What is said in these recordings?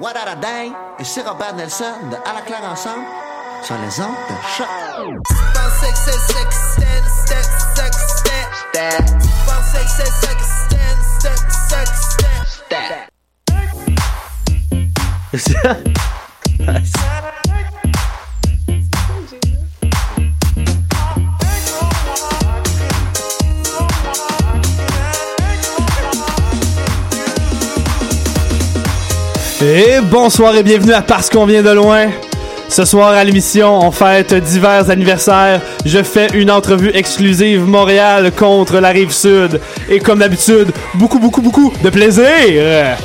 What a dang! Ici Robert Nelson de À la claire ensemble sur les ondes de choc. Et bonsoir et bienvenue à Parce qu'on vient de loin. Ce soir à l'émission, on fête divers anniversaires. Je fais une entrevue exclusive Montréal contre la rive sud. Et comme d'habitude, beaucoup, beaucoup, beaucoup de plaisir.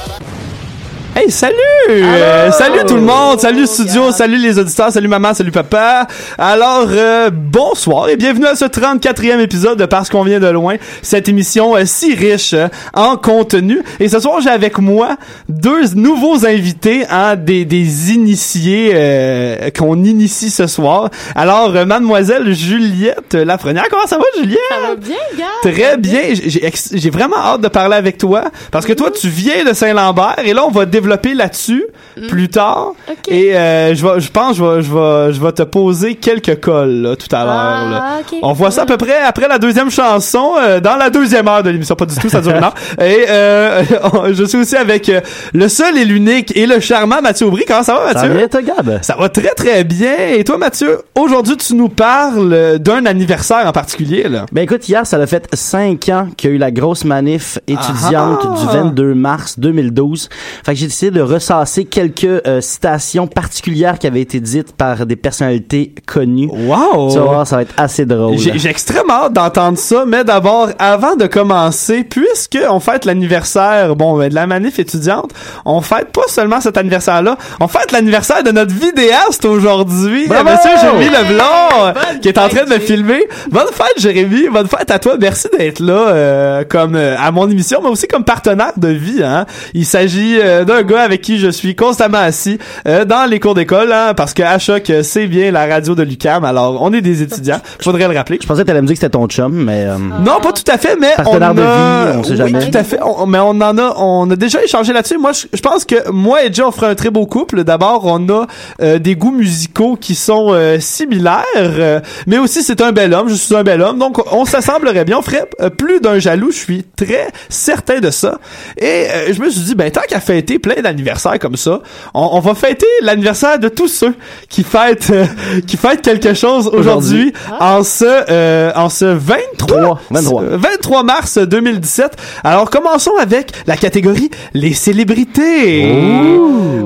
Hey, salut! Euh, salut tout le monde! Salut studio! Salut les auditeurs! Salut maman! Salut papa! Alors, euh, bonsoir et bienvenue à ce 34e épisode de Parce qu'on vient de loin. Cette émission euh, si riche euh, en contenu. Et ce soir, j'ai avec moi deux nouveaux invités, hein, des, des initiés euh, qu'on initie ce soir. Alors, mademoiselle Juliette Lafrenière, comment ça va Juliette? Ça va bien, gars? Très bien. J'ai- vraiment hâte de parler avec toi parce que toi, tu viens de Saint-Lambert et là, on va développer là-dessus plus tard. Mm. Et euh, je vais, je pense, je vais, je vais, je vais te poser quelques cols là, tout à l'heure. Ah. On voit ça à peu près après la deuxième chanson, euh, dans la deuxième heure de l'émission. Pas du tout, ça dure une heure. Et euh, je suis aussi avec euh, le seul et l'unique et le charmant Mathieu Aubry. Comment ça va, Mathieu? Ça va bien, toi, Gab? Ça va très très bien. Et toi, Mathieu, aujourd'hui, tu nous parles d'un anniversaire en particulier. Là. Ben écoute, hier, ça a fait cinq ans qu'il y a eu la grosse manif étudiante Ah! du 22 mars 2012. Fait que j'ai de ressasser quelques euh, citations particulières qui avaient été dites par des personnalités connues. Wow! Tu vas voir, ça va être assez drôle. J'ai extrêmement hâte d'entendre ça, mais d'abord, avant de commencer, puisque on fête l'anniversaire, bon, ben, de la manif étudiante, on fête pas seulement cet anniversaire-là, on fête l'anniversaire de notre vidéaste aujourd'hui, Bravo! Monsieur Jérémy Leblanc, qui est en train de me filmer. Bonne fête, Jérémy, bonne fête à toi, merci d'être là, euh, comme euh, à mon émission, mais aussi comme partenaire de vie. Hein. Il s'agit euh, d'un gars avec qui je suis constamment assis euh, dans les cours d'école, hein, parce que à choc, euh, c'est bien la radio de Lucam. Alors, on est des étudiants, faudrait le rappeler. Je pensais que t'allais me dire que c'était ton chum, mais... euh, Non, pas tout à fait, mais on de a... vie, on sait oui, jamais. tout à fait. On- mais on en a, on a déjà échangé là-dessus. Moi, je, je pense que moi et Jay, on ferait un très beau couple. D'abord, on a euh, des goûts musicaux qui sont euh, similaires, euh, mais aussi c'est un bel homme. Je suis un bel homme, donc on s'assemblerait bien. On ferait euh, plus d'un jaloux. Je suis très certain de ça. Et euh, je me suis dit, ben tant qu'à fêter plein plein d'anniversaires comme ça. On, on va fêter l'anniversaire de tous ceux qui fêtent euh, qui fêtent quelque chose aujourd'hui en ce euh, en ce 23 23. euh, 23 mars 2017. Alors commençons avec la catégorie les célébrités.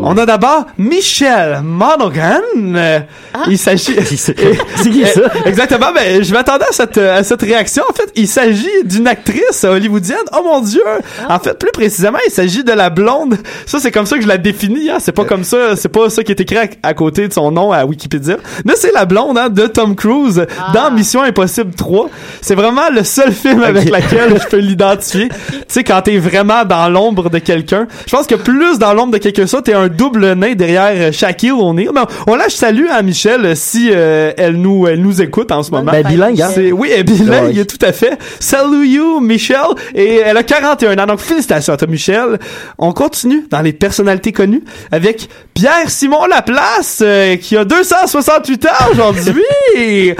On a d'abord Michelle Monaghan. Euh, Il s'agit c'est qui ça? Exactement, ben, je m'attendais à cette, à cette réaction. En fait, il s'agit d'une actrice hollywoodienne. Oh mon dieu! En fait, plus précisément, il s'agit de la blonde. Ça, c'est comme ça que je la définis, hein. C'est pas comme ça, c'est pas ça qui est écrit à, à côté de son nom à Wikipédia. Mais c'est la blonde, hein, de Tom Cruise dans Mission Impossible 3. C'est vraiment le seul film avec lequel je peux l'identifier. tu sais, quand t'es vraiment dans l'ombre de quelqu'un. Je pense que plus dans l'ombre de quelqu'un ça, t'es un double nain derrière euh, Shaquille O'Neal. Mais on, on lâche salut à Michelle euh, si euh, elle nous elle nous écoute en ce moment. Ben, bilingue, hein? C'est- oui, elle est bilingue, tout à fait. Salut you, Michelle. Et elle a 41 ans, donc félicitations à toi, Michelle. On continue dans les personnalités connues avec Pierre-Simon Laplace, euh, qui a 268 ans aujourd'hui. Et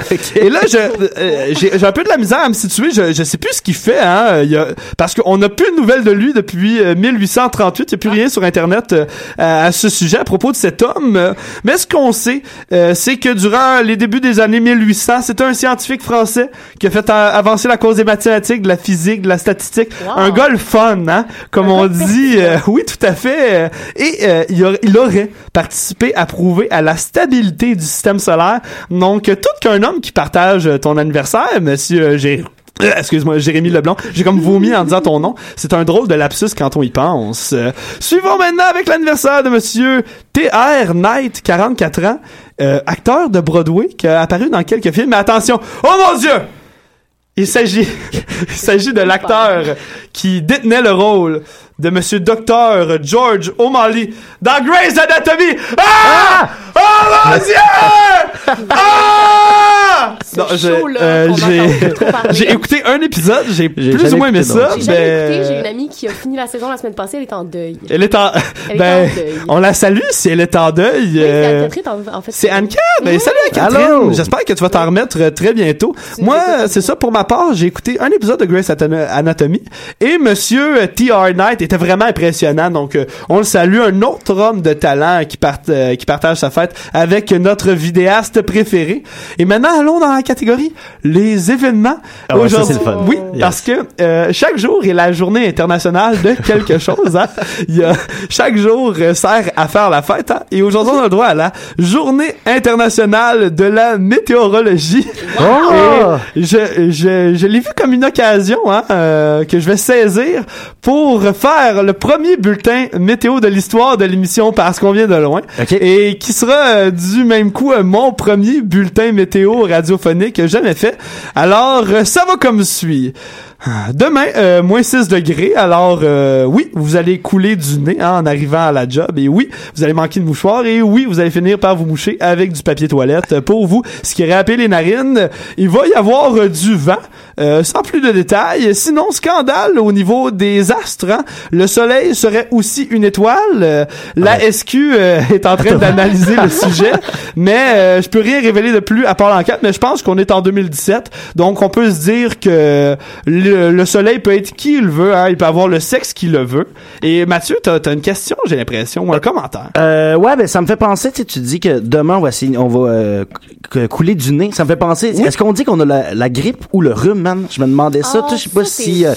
là, je, euh, j'ai un peu de la misère à me situer. Je, je sais plus ce qu'il fait, hein. Il y a, parce qu'on n'a plus de nouvelles de lui depuis euh, 1838. Il n'y a plus rien sur Internet euh, à, ce sujet à propos de cet homme. Euh, Mais ce qu'on sait, euh, c'est que durant les débuts des années 1800, c'était un scientifique français qui a fait a- avancer la cause des mathématiques, de la physique, de la statistique. Un gars le fun, hein, comme on dit. Euh, oui, tout à fait. Euh, Et euh, il, il aurait participé à prouver à la stabilité du système solaire. Donc, euh, tout qu'un homme qui partage euh, ton anniversaire, monsieur euh, Gé- euh, Excuse-moi, Jérémy Leblanc. J'ai comme vomi en disant ton nom. C'est un drôle de lapsus quand on y pense. Euh, suivons maintenant avec l'anniversaire de monsieur T.R. Knight, 44 ans, euh, acteur de Broadway qui a apparu dans quelques films. Mais attention, oh mon Dieu! Il s'agit, il s'agit de l'acteur qui détenait le rôle de Monsieur Docteur George O'Malley dans Grey's Anatomy. Ah! Oh mon Dieu! Ah! Euh, j'ai, écouté un épisode, j'ai plus ou moins aimé ça. J'ai mais- écouté, j'ai une amie qui a fini la saison la semaine passée, elle est en deuil. Elle est en, Elle est ben, en deuil. on la salue si elle est en deuil. Oui, c'est euh, en, fait. c'est Anne-Cat. Ben, Oui. salut Anne-Catherine. Allô? J'espère que tu vas t'en remettre euh, très bientôt. Moi, c'est ça pour ma part. J'ai écouté un épisode de Grey's Atana- Anatomy et Monsieur T.R. Knight était vraiment impressionnant. Donc, on le salue. Un autre homme de talent qui, part, qui partage sa fête avec notre vidéaste préféré. Et maintenant, allons dans la catégorie les événements. Ah ouais, ça, Aujourd'hui- c'est le fun. Oui, Yes. parce que euh, chaque jour est la journée internationale de quelque chose. Hein? Il y a, chaque jour sert à faire la fête. Hein? Et aujourd'hui, on a le droit à la journée internationale de la météorologie. Oh! Et je, je, je l'ai vu comme une occasion hein, euh, que je vais saisir pour faire le premier bulletin météo de l'histoire de l'émission parce qu'on vient de loin. Ok. Et qui sera euh, du même coup euh, mon premier bulletin météo radiophonique jamais fait. Alors, euh, ça va comme suit. Demain, euh, moins 6 degrés. Alors, euh, oui, vous allez couler du nez hein, en arrivant à la job. Et oui, vous allez manquer de mouchoir. Et oui, vous allez finir par vous moucher avec du papier toilette. Pour vous, ce qui râpé les narines, il va y avoir euh, du vent. Euh, sans plus de détails. Sinon, scandale au niveau des astres. hein. Le soleil serait aussi une étoile. La SQ est en train d'analyser le sujet. Mais euh, je peux rien révéler de plus à part l'enquête. Mais je pense qu'on est en 2017. Donc, on peut se dire que le, le soleil peut être qui il veut. Hein. Il peut avoir le sexe qu'il le veut. Et Mathieu, t'as as une question, j'ai l'impression, ou un commentaire? Euh, ouais, ben ça me fait penser, tu dis que demain on va essayer- on va euh, couler du nez. Ça me fait penser. Est-ce qu'on dit qu'on a la, la grippe ou le rhume, man? Je me demandais ça. Toi, je sais pas si. euh.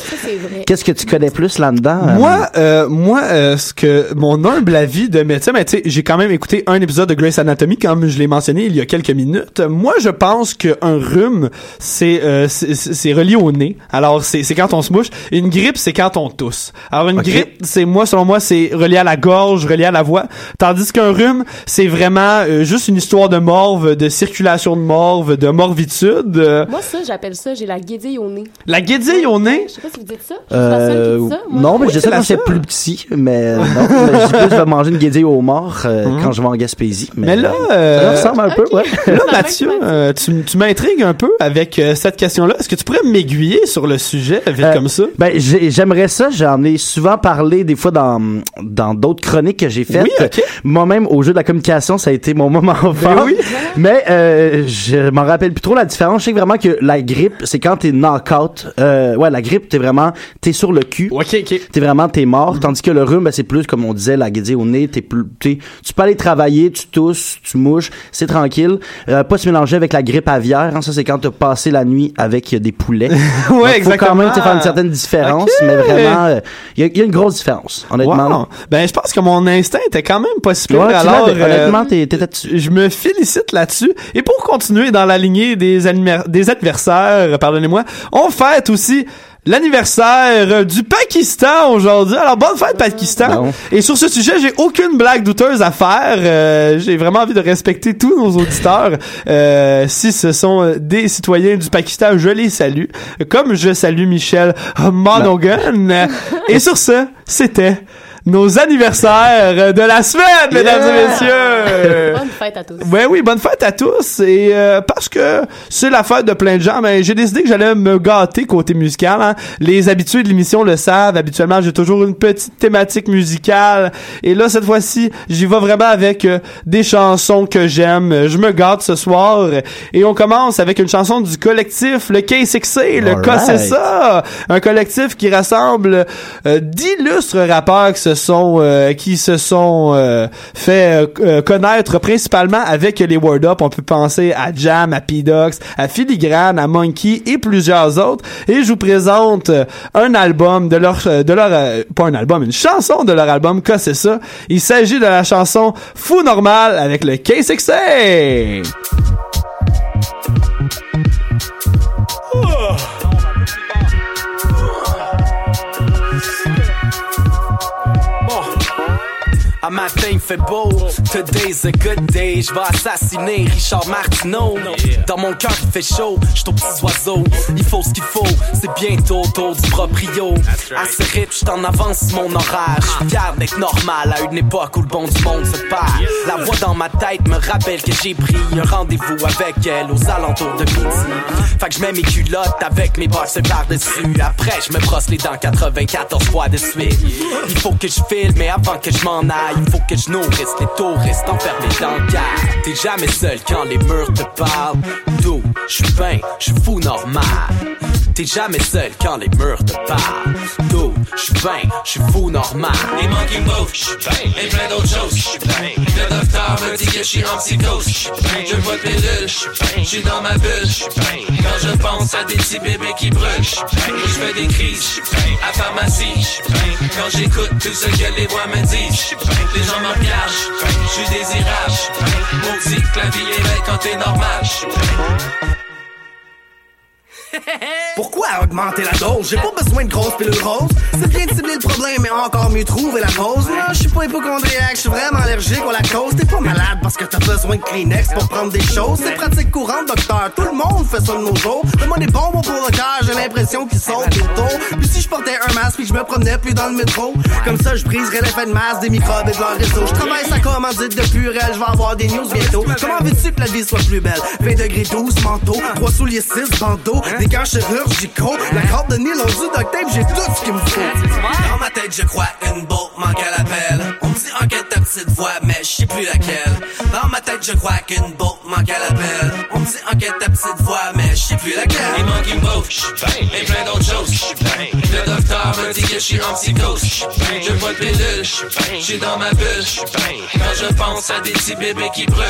Qu'est-ce que tu connais plus là-dedans euh? Moi, euh, moi, euh, ce que mon humble avis de médecin, mais tu sais, j'ai quand même écouté un épisode de Grey's Anatomy, comme je l'ai mentionné il y a quelques minutes. Moi, je pense qu'un rhume, c'est euh, c'est- relié au nez. Alors, c'est c'est quand on se mouche. Une grippe, c'est quand on tousse. Alors, une Ok. grippe, c'est moi, selon moi, c'est relié à la gorge, relié à la voix. Tandis qu'un rhume, c'est vraiment euh, juste une histoire de morve, de circulation de morve, de morvitude. Euh, Moi, ça, j'appelle ça, j'ai la guédille au nez. la guédille au nez? Je sais pas si vous dites ça. Je suis la seule Euh, qui dit ça. Moi, non, je- mais Oui, je sais c'est quand j'étais plus petit, mais non, mais je dis plus de manger une guédille au mort euh, quand je vais en Gaspésie. Mais, Mais là, ça ressemble un peu, ouais. Là, Ça Mathieu, euh, tu, tu m'intrigues un peu avec euh, cette question-là. Est-ce que tu pourrais m'aiguiller sur le sujet, vite Euh, comme ça? Ben, j'ai- j'aimerais ça. J'en ai souvent parlé des fois dans dans d'autres chroniques que j'ai faites. Oui, ok. Moi-même, au jeu de la communication, ça a été mon moment fort. Ben oui. Mais euh, euh, je m'en rappelle plus trop la différence. Je sais vraiment que la grippe, c'est quand t'es knock-out. Euh, ouais, la grippe, t'es vraiment, t'es sur le cul. Ok, ok. T'es vraiment, t'es mort. Tandis que le rhume, ben, c'est plus, comme on disait, la guédille au nez. T'es plus, t'es- tu peux aller travailler, tu tousses, tu mouches, c'est tranquille. Euh, pas se mélanger avec la grippe aviaire. Hein, ça, c'est quand t'as passé la nuit avec euh, des poulets. Donc, ouais, Faut quand même exactement. faire une certaine différence, mais vraiment, euh, il y, a- il y a une grosse différence, honnêtement. Wow. Ben, je pense que mon instinct était quand même pas si. Ouais, Alors, euh, honnêtement, t'es- t'étais je me félicite là-dessus. Et pour continuer dans la lignée des, des adversaires, pardonnez-moi, on fête aussi l'anniversaire du Pakistan aujourd'hui. Alors, bonne fête, Pakistan. Bon. Et sur ce sujet, j'ai aucune blague douteuse à faire. Euh, j'ai vraiment envie de respecter tous nos auditeurs. Euh, si ce sont des citoyens du Pakistan, je les salue. Comme je salue Michel Monaghan. Et sur ce, c'était nos anniversaires de la semaine, mesdames et messieurs. Bonne fête à tous. Ben oui, bonne fête à tous. Et euh, parce que c'est la fête de plein de gens, ben, j'ai décidé que j'allais me gâter côté musical. hein. Les habitués de l'émission le savent. Habituellement, j'ai toujours une petite thématique musicale. Et là, cette fois-ci, j'y vais vraiment avec euh, des chansons que j'aime. Je me gâte ce soir. Et on commence avec une chanson du collectif Le K6C, le. K, c'est ça. Un collectif qui rassemble euh, d'illustres rappeurs qui se sont euh, qui se sont euh, fait euh, euh, connaître principalement avec les Word Up. On peut penser à Jam, à P-Dox, à Filigrane, à Monkey et plusieurs autres. Et je vous présente euh, un album de leur de leur pas un album, une chanson de leur album K, c'est ça? Il s'agit de la chanson Fou Normal avec le K6A. Matin il fait beau, today's a good day. Je vais assassiner Richard Martineau. Dans mon cœur il fait chaud, je aux petits oiseaux. Il faut ce qu'il faut, c'est bientôt autour du proprio. Assez riche, je t'en avance mon horaire. Je fier d'être normal à une époque où le bon du monde se perd. La voix dans ma tête me rappelle que j'ai pris un rendez-vous avec elle aux alentours de midi. Fait que je mets mes culottes avec mes boxes par-dessus. Après, je me brosse les dents 94 fois de suite. Il faut que je file, mais avant que je m'en aille, il faut que je nourrisse les touristes enfermés dans le gare. T'es jamais seul quand les murs te parlent. D'où? Je suis ben, je fou normal. T'es jamais seul quand les murs te parlent. D'où je suis ben, je suis fou normal. Les monkey move, je suis plein, et plein d'autres choses, je suis plein. Le docteur me dit que je suis en psychose, je suis plein. Je vois pilule, je suis plein, je suis dans ma bulle, je suis plein. Quand je pense à des petits bébés qui brûlent, je suis plein. Je fais des crises, je suis plein. À pharmacie, je suis plein. Quand j'écoute tout ce que les voix me disent. Les gens me regardent, je suis plein. Je suis désirable, je suis plein. Maudit belle quand t'es normal, je suis plein. Pourquoi augmenter la dose? J'ai pas besoin de grosses pilules roses. C'est bien de cibler le problème, mais encore mieux trouver la cause. Non, je suis pas hypochondriaque, je suis vraiment allergique à la cause. T'es pas malade parce que t'as besoin de Kleenex pour prendre des choses. C'est pratique courante, docteur. Tout le monde fait ça de nos jours. Donne-moi des bonbons pour le cœur, j'ai l'impression qu'ils sont tour. Puis si je portais un masque puis je me promenais plus dans le métro, comme ça je briserais l'effet de masse des microbes et de leur réseau. Je travaille sa commandite de Purel, je vais avoir des news bientôt. Comment veux-tu que la vie soit plus belle? 20 degrés 12, manteau, 3 souliers 6, bandeau, des gants chirurgicaux, la corde de nylon du duct tape, j'ai tout ce qu'il me faut. Dans ma tête, je crois une boat manque à l'appel. On me dit enquête petite voix, mais je sais plus laquelle. Dans ma tête, je crois qu'une boat manque à l'appel. On me dit enquête ta petite voix, mais je sais plus laquelle. Move, je suis plein, et plein d'autres choses. Le docteur me dit que je suis en psychose, je vois le pilule, suis dans ma bulle. Quand je pense à des petits bébés qui brûlent.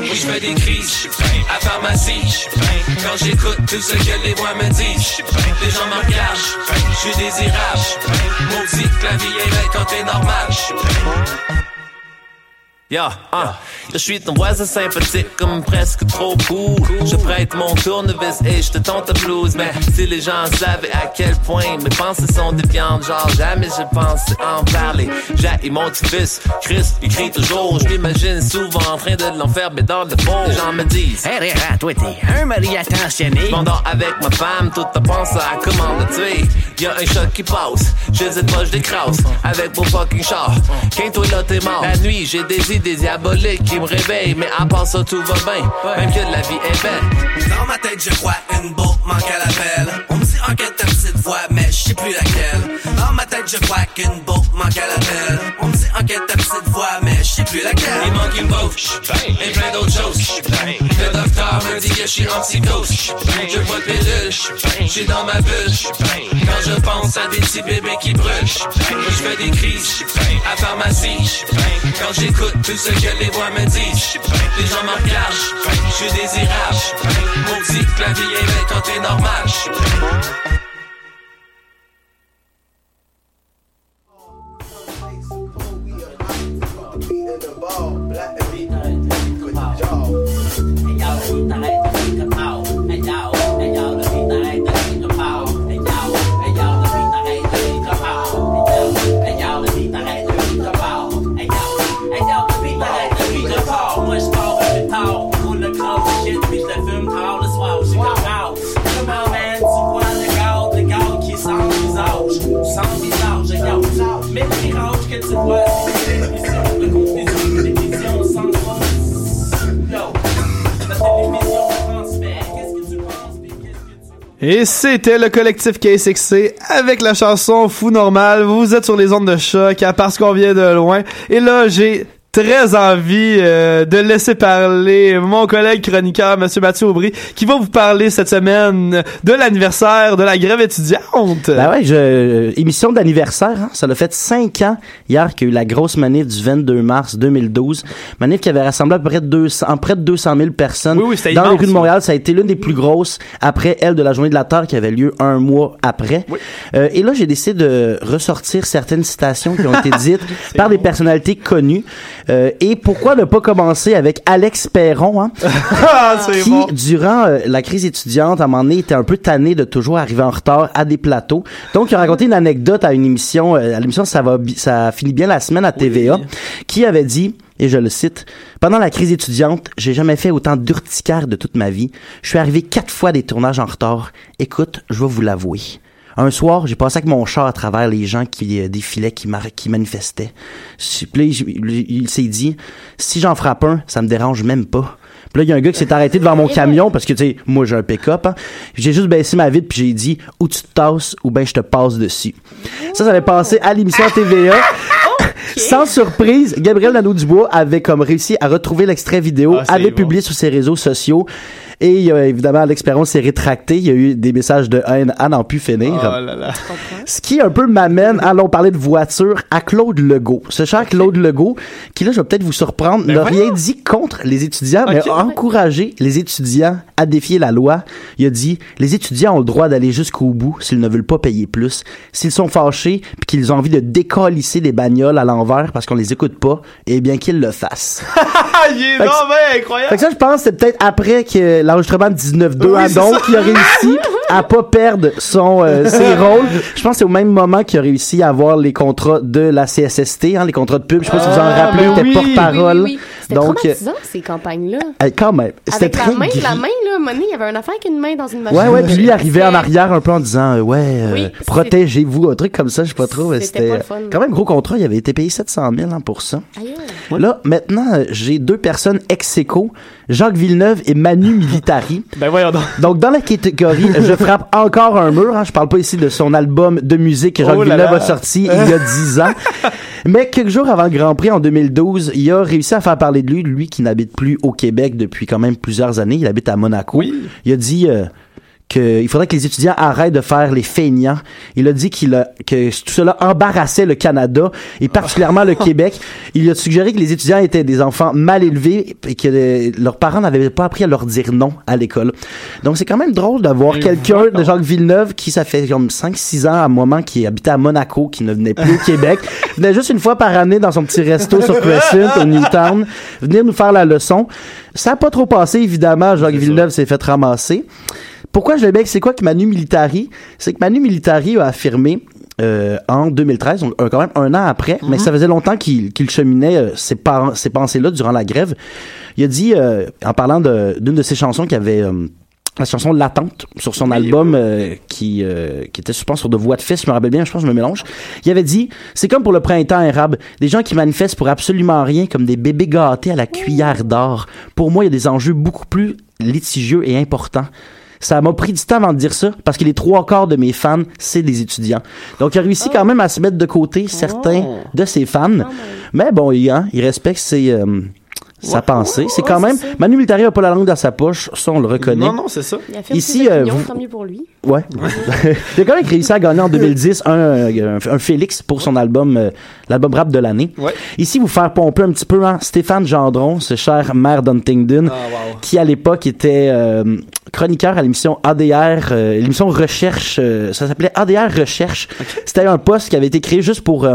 Oui, je fais des crises. À pharmacie. Quand j'écoute tout ce que les voix me disent. Les gens me regardent, je suis désirable. Maudit que la vie est belle quand t'es normal. Yeah, ah, je suis ton voisin sympathique comme presque trop cool. Je prête mon tournevis et je te tente à blues. Mais si les gens savaient à quel point mes pensées sont déviantes, genre jamais je pensais en parler. J'ai mon petit fils, Chris, il crie toujours. Je souvent en train de l'enfermer dans le fond. Les gens me disent, Hey, Réa, toi, t'es un mari attentionné. m'endors avec ma femme, tout à penser à comment le tuer. Y'a un choc qui passe, sais pas, je décrasse avec mon fucking char. Quand toi là t'es mort, la nuit j'ai des idées diaboliques qui me réveillent, mais à part ça tout va bien, même que la vie est belle. Dans ma tête, je crois une boat manque à l'appel. On me dit enquête ta petite voix, mais je sais plus laquelle. Dans ma tête, je crois qu'une botte manque à l'appel. On me dit enquête ta petite voix, mais je sais plus laquelle. Il manque une botte, et plein d'autres choses. Le docteur me dit que je suis en psychose. Je bois de pilule, je suis dans ma bulle. Quand je pense à des petits bébés qui brûlent, je fais des crises à pharmacie. Quand j'écoute tout ce que les voix me disent, les gens me regardent, je suis désirable. Que la vie est quand t'es normal. Et c'était le collectif KSXC avec la chanson Fou Normal. Vous êtes sur les ondes de choc à parce qu'on vient de loin. Et là, j'ai très envie euh, de laisser parler mon collègue chroniqueur, Monsieur Mathieu Aubry, qui va vous parler cette semaine de l'anniversaire de la grève étudiante. Ben ouais, je, euh, émission d'anniversaire, hein, ça l'a fait cinq ans hier qu'il y a eu la grosse manif du 22 mars 2012. Manif qui avait rassemblé à peu près 200, en près de 200 000 personnes Oui, oui, dans les immense, rues de. Montréal. Ça a été l'une des plus grosses après elle de la Journée de la Terre qui avait lieu un mois après. Euh, et là, j'ai décidé de ressortir certaines citations qui ont été dites par des personnalités connues. Euh, et pourquoi ne pas commencer avec Alex Perron, hein, Ah, c'est qui, bon. durant euh, la crise étudiante, à un moment donné, était un peu tanné de toujours arriver en retard à des plateaux. Donc, il a raconté une anecdote à une émission, euh, à l'émission Ça va, ça finit bien la semaine à TVA, qui avait dit, et je le cite, pendant la crise étudiante, j'ai jamais fait autant d'urticaire de toute ma vie. Je suis arrivé quatre fois des tournages en retard. Écoute, je vais vous l'avouer. Un soir, j'ai passé avec mon char à travers les gens qui euh, défilaient, qui, mar- qui manifestaient. Puis là, il, s'est dit, si j'en frappe un, ça me dérange même pas. Puis là, il y a un gars qui s'est arrêté devant mon camion parce que, tu sais, moi, j'ai un pick-up. hein. J'ai juste baissé ma vitre puis j'ai dit, ou tu te tasses ou ben je te passe dessus. Ça, ça avait passé à l'émission TVA. Sans surprise, Gabriel Nadeau-Dubois avait comme réussi à retrouver l'extrait vidéo, Ah, avait bon. publié sur ses réseaux sociaux. Et il y a, évidemment, l'expérience s'est rétractée. Il y a eu des messages de haine à n'en plus finir. Oh là là. Ce qui un peu m'amène, allons parler de voiture, à Claude Legault. Ce cher Claude Legault, qui là, je vais peut-être vous surprendre, n'a rien dit contre les étudiants, mais Ok. a encouragé les étudiants à défier la loi. Il a dit, les étudiants ont le droit d'aller jusqu'au bout s'ils ne veulent pas payer plus. S'ils sont fâchés puis qu'ils ont envie de décalisser les bagnoles à l'envers parce qu'on les écoute pas, eh bien qu'ils le fassent. Ah, il est Fait que- non, mais incroyable. Fait que ça, je pense, c'est peut-être après que l'enregistrement de 19-2 Oui, à c'est donc, qui a réussi à pas perdre son, euh, ses rôles. Je pense que c'est au même moment qu'il a réussi à avoir les contrats de la CSST, hein, les contrats de pub. Je sais pas si vous en Ah, rappelez, ben il était porte-parole. C'était Donc, euh, traumatisant, ces campagnes-là. euh, quand même. C'était Avec la très main, gris. la main, là, Il y avait une affaire avec une main dans une machine. Ouais, ouais, puis lui il arrivait en arrière un peu en disant, euh, ouais, euh, Oui, protégez-vous, un truc comme ça, je sais pas trop. C'était quand même gros contrat, il avait été payé 700 000 hein, pour ça. Là, maintenant, euh, j'ai deux personnes ex aequo, Jacques Villeneuve et Manu Militari. Ben voyons donc. Donc, dans la catégorie Je frappe encore un mur, hein, je parle pas ici de son album de musique que Jacques Oh Villeneuve là. a sorti il y a 10 ans. Mais quelques jours avant le Grand Prix en 2012, il a réussi à faire parler de lui, lui qui n'habite plus au Québec depuis quand même plusieurs années, il habite à Monaco. Il a dit euh, qu'il faudrait que les étudiants arrêtent de faire les feignants. Il a dit qu'il a, que tout cela embarrassait le Canada et particulièrement le Québec. Il a suggéré que les étudiants étaient des enfants mal élevés et que euh, leurs parents n'avaient pas appris à leur dire non à l'école. Donc c'est quand même drôle d'avoir quelqu'un de Jacques Villeneuve qui ça fait comme 5-6 ans à un moment qui habitait à Monaco, qui ne venait plus au Québec, venait juste une fois par année dans son petit resto sur Crescent au Newtown, venir nous faire la leçon. Ça a pas trop passé évidemment, Jacques Villeneuve s'est fait ramasser. Pourquoi je le bec, c'est quoi que Manu Militari? C'est que Manu Militari a affirmé euh, en 2013, donc euh, quand même un an après, mais ça faisait longtemps qu'il qu'il cheminait euh, ces, pensées-là durant la grève. Il a dit, euh, en parlant d'une de, ses chansons qui avait... euh, la chanson L'attente sur son album euh, qui euh, qui était je pense sur de voix de fils je me rappelle bien je pense que je me mélange. Il avait dit c'est comme pour le printemps arabe des gens qui manifestent pour absolument rien comme des bébés gâtés à la cuillère d'or. Pour moi il y a des enjeux beaucoup plus litigieux et importants ça m'a pris du temps avant de dire ça parce que les trois quarts de mes fans, c'est des étudiants. Donc, il a réussi quand même à se mettre de côté certains Oh. de ses fans. Mais bon, il, hein, il respecte ses, euh, sa pensée. c'est quand même. Manu Militari a pas la langue dans sa poche, ça on le reconnaît. Non, non, c'est ça. Il affirme Ici, ses euh, opinions, vous- tant mieux pour lui. Ouais. il a quand même réussi à gagner en 2010 un, euh, un, un Félix pour son album, euh, l'album rap de l'année. Ici, vous faire pomper un petit peu, hein, Stéphane Gendron, ce cher maire d'Huntingdon, qui à l'époque était euh, chroniqueur à l'émission ADR, euh, l'émission Recherche, euh, ça s'appelait ADR Recherche. C'était un poste qui avait été créé juste pour...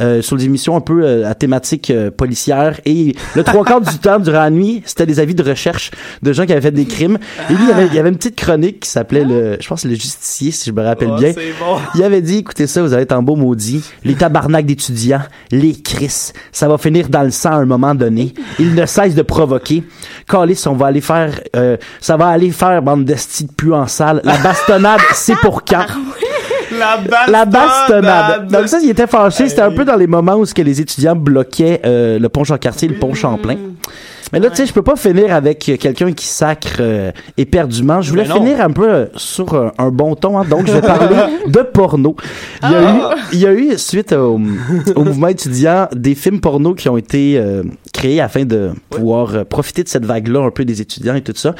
euh, sur des émissions un peu euh, à thématique euh, policière et le trois quarts du temps durant la nuit c'était des avis de recherche de gens qui avaient fait des crimes. Et lui il y avait, il y avait une petite chronique qui s'appelait le je pense le justicier si je me rappelle Oh, bien. bon. il avait dit écoutez ça vous allez être en beau maudit. Les tabarnaks d'étudiants les cris ça va finir dans le sang à un moment donné. Ils ne cessent de provoquer. Calice on va aller faire euh, ça va aller faire bande d'estis de plus en salle. La bastonnade c'est pour quand? La bastonnade. la bastonnade. Donc ça, il était fâché. C'était un peu dans les moments où ce que les étudiants bloquaient euh, le pont Jean-Cartier, le pont Champlain. Mais là, tu sais, je peux pas finir avec euh, quelqu'un qui sacre euh, éperdument. Je voulais finir un peu euh, sur un bon ton, hein. donc je vais parler de porno. Il y a eu, il y a eu suite au, au mouvement étudiant des films porno qui ont été euh, créés afin de pouvoir euh, profiter de cette vague-là un peu des étudiants et tout ça.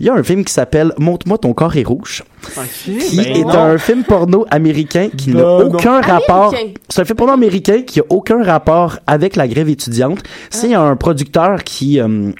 Il y a un film qui s'appelle Montre-moi ton corps est rouge qui Ben est non. un film porno américain qui n'a non. aucun rapport. C'est un film porno américain qui a aucun rapport avec la grève étudiante. C'est Ah. un producteur qui, euh,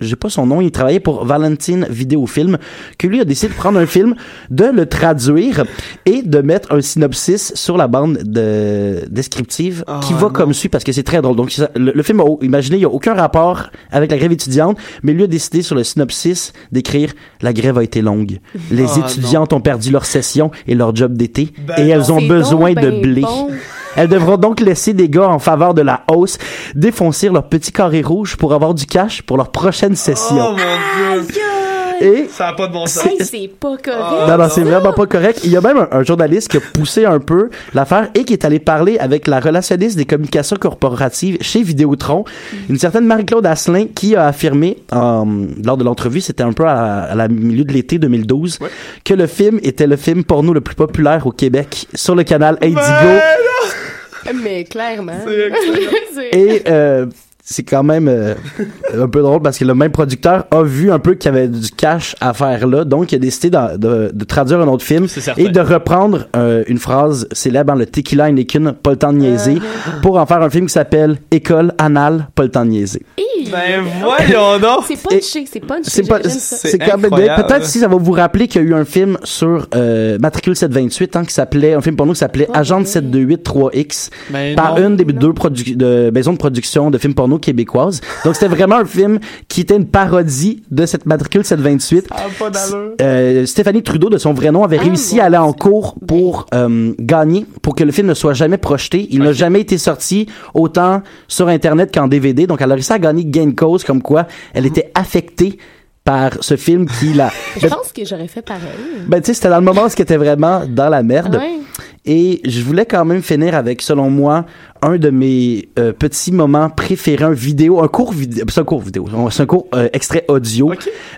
j'ai pas son nom, il travaillait pour Valentine Vidéofilm, que lui a décidé de prendre un film, de le traduire et de mettre un synopsis sur la bande de, descriptive Ah, qui va comme suit parce que c'est très drôle. Donc le, le film, a, imaginez, il y a aucun rapport avec la grève étudiante, mais lui a décidé sur le synopsis d'écrire la grève a été longue. Les Ah, étudiantes ont perdu leur session et leur job d'été Ben et elles ont besoin donc de ben blé. bon. Elles devront donc laisser des gars en faveur de la hausse défoncer leur petit carré rouge pour avoir du cash pour leur prochaine session. Oh mon dieu. Et Ça a pas de bon sens. C'est pas correct. non, non, c'est vraiment pas correct. Il y a même un, un journaliste qui a poussé un peu l'affaire et qui est allé parler avec la relationniste des communications corporatives chez Vidéotron, une certaine Marie-Claude Asselin, qui a affirmé, euh, lors de l'entrevue, c'était un peu à, à la milieu de l'été 2012, que le film était le film porno le plus populaire au Québec sur le canal Indigo. Mais clairement. C'est- Et euh, c'est quand même euh, un peu drôle parce que le même producteur a vu un peu qu'il y avait du cash à faire là, donc il a décidé de, de- de traduire un autre film et de reprendre euh, une phrase célèbre dans le Tequila Anakin, pas le temps de niaiser, pour en faire un film qui s'appelle École anale, pas le temps de niaiser. Hi. Ben voyons donc. C'est punché, c'est punché. C'est pas, c'est quand même peut-être si ça va vous rappeler qu'il y a eu un film sur euh, Matricule 728 hein, qui s'appelait un film pour nous qui s'appelait Agent 728 3X Ben par non. une des deux produ- de maisons de production de films porno québécoises. Donc c'était vraiment un film qui était une parodie de cette Matricule 728. Ah, pas d'allure. Euh, Stéphanie Trudeau, de son vrai nom, avait Ah, réussi à aller en cours pour euh, gagner, pour que le film ne soit jamais projeté. Il n'a jamais été sorti autant sur Internet qu'en DVD. Donc, elle a réussi à gagner gain de cause, comme quoi elle était affectée par ce film qui la... Je pense que j'aurais fait pareil. Ben, tu sais, c'était dans le moment où c'était vraiment dans la merde. Ouais. Et je voulais quand même finir avec, selon moi, un de mes euh, petits moments préférés, un vidéo, un cours vidéo, c'est un cours vidéo, c'est un cours euh, extrait audio.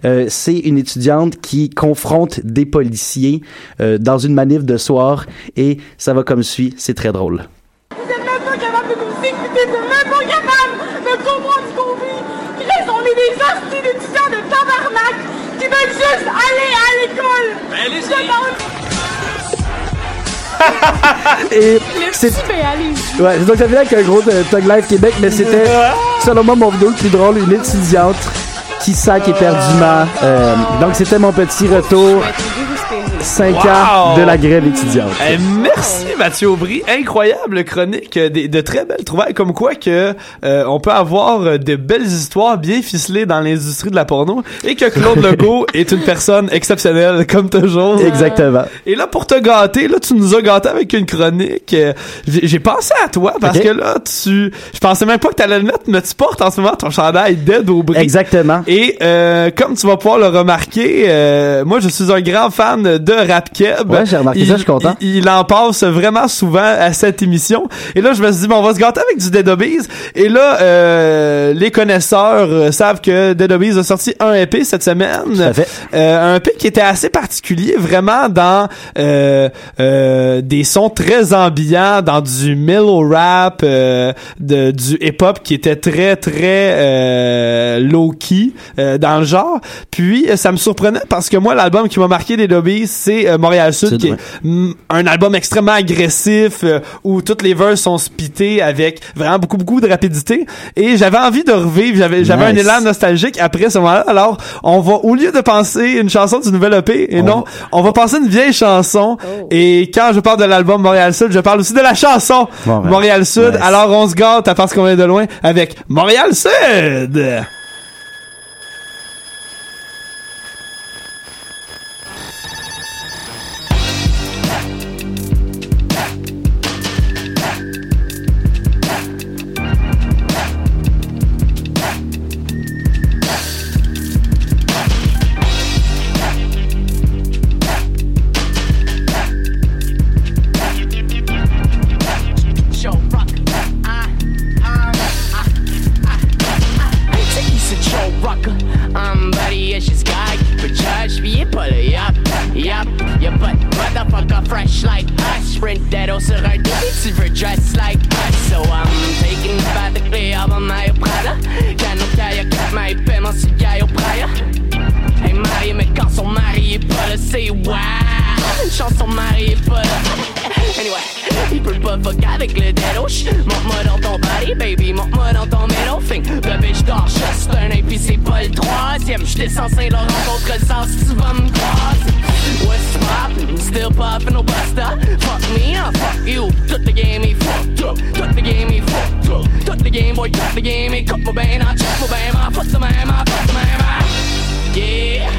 Euh, c'est une étudiante qui confronte des policiers euh, dans une manif de soir et ça va comme suit, c'est très drôle. Vous êtes même pas capable de nous écouter, vous êtes même pas capable de comprendre tabarnak qui veulent juste aller à l'école. Ben, Et Le c'est. Ouais, donc ça vient avec un gros de Tug Life Québec, mais c'était, selon moi, mon vidéo le plus drôle, une étudiante qui sac éperdument. Euh, donc c'était mon petit retour, 5 Wow! ans de la grève étudiante. Eh, merci Mathieu Aubry, incroyable chronique, euh, de, très belles trouvailles, comme quoi que euh, on peut avoir euh, de belles histoires bien ficelées dans l'industrie de la porno et que Claude Legault est une personne exceptionnelle comme toujours. Exactement. Et là pour te gâter, là tu nous as gâté avec une chronique. euh, J'ai pensé à toi parce que là tu, je pensais même pas que t'allais le mettre, mais tu portes en ce moment ton chandail Dead Aubry. Exactement. Et euh, comme tu vas pouvoir le remarquer, euh, moi je suis un grand fan de Rap Keb. Ouais, j'ai remarqué il, ça, je suis content. Il, il en passe vraiment souvent à cette émission. Et là, je me suis dit, bon, on va se gâter avec du Dead Obies. Et là, euh, les connaisseurs euh, savent que Dead Obies a sorti un EP cette semaine. Fait. Euh, un EP qui était assez particulier, vraiment dans euh, euh, des sons très ambiants, dans du mellow rap, euh, de, du hip-hop qui était très, très euh, low-key euh, dans le genre. Puis, ça me surprenait parce que moi, l'album qui m'a marqué des Dobbies, c'est euh, Montréal Sud, Sud, qui est ouais. mm, un album extrêmement agressif euh, où toutes les verses sont spittées avec vraiment beaucoup, beaucoup de rapidité. Et j'avais envie de revivre, j'avais j'avais un élan nostalgique après ce moment-là. Alors, on va, au lieu de penser une chanson du nouvel EP, et On non, va- on va penser une vieille chanson. Oh. Et quand je parle de l'album Montréal Sud, je parle aussi de la chanson Bon, ben, Montréal Sud. nice. Alors, on se gâte à parce qu'on vient de loin avec Montréal Sud. Tout le game est cut mon bain, ah, check mon bain, ah, fuck the man, ah, fuck the man, ah. Yeah,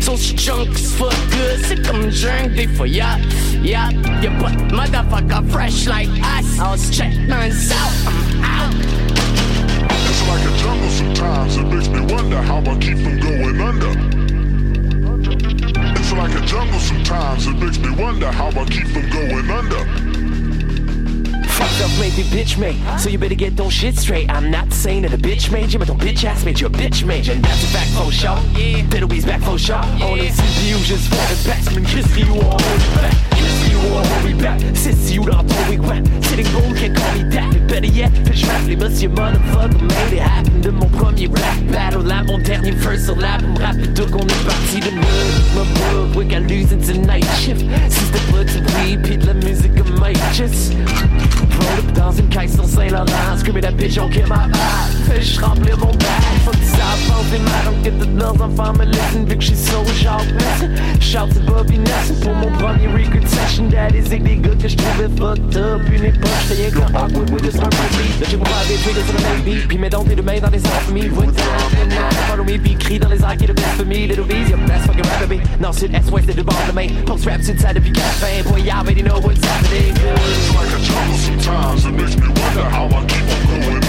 so she drunk as fuck good. C'est comme drink des fois, yeah, yeah. You put motherfucker fresh like us. I'll check us out. I'm out. It's like a jungle sometimes. It makes me wonder how I keep from going under. It's like a jungle sometimes. It makes me wonder how I keep from going under. Fucked up made me bitch made. So you better get those shit straight. I'm not saying that a bitch made you, but don't bitch ass made you a bitch made you. And that's a fact for sure. Yeah. Little back for sure. On the CPU just for the batsman. Kiss you all back. You all we back. Sissy, you don't know we went. Sitting home can't call me that. Better yet, pitch rap les boss, your motherfucker made it happen. De mon premier rap battle, là, mon dernier verse sur l'album rapide. qu'on est parti de neuf. My book, we got losing tonight shift. Si c'était pas du weed, pis de la musique, I might just. Roll up dans une caisse sur Saint-Laurent Screaming that bitch, on kill my vibe Fais-je remplir mon bag Faut que ça des mains Donc que toutes leurs enfants me listen Vu que j'suis so sharp Shout to Bobby Nelson Pour mon premier record session Daddy's gars que j'trouvais fucked up Une époque j'étais rien qu'un awkward with a smart beat Là j'ai sur le beat Puis mets donc dans les airs for me Voix Follow me puis crie dans les airs le for me Little B's, y'a best fucking rap me Non c'est S-West c'est de bord de Post rap sur le side depuis 4 fin Boy y'all already know what's happening? It's like a jungle sometimes. It makes me wonder how I keep on going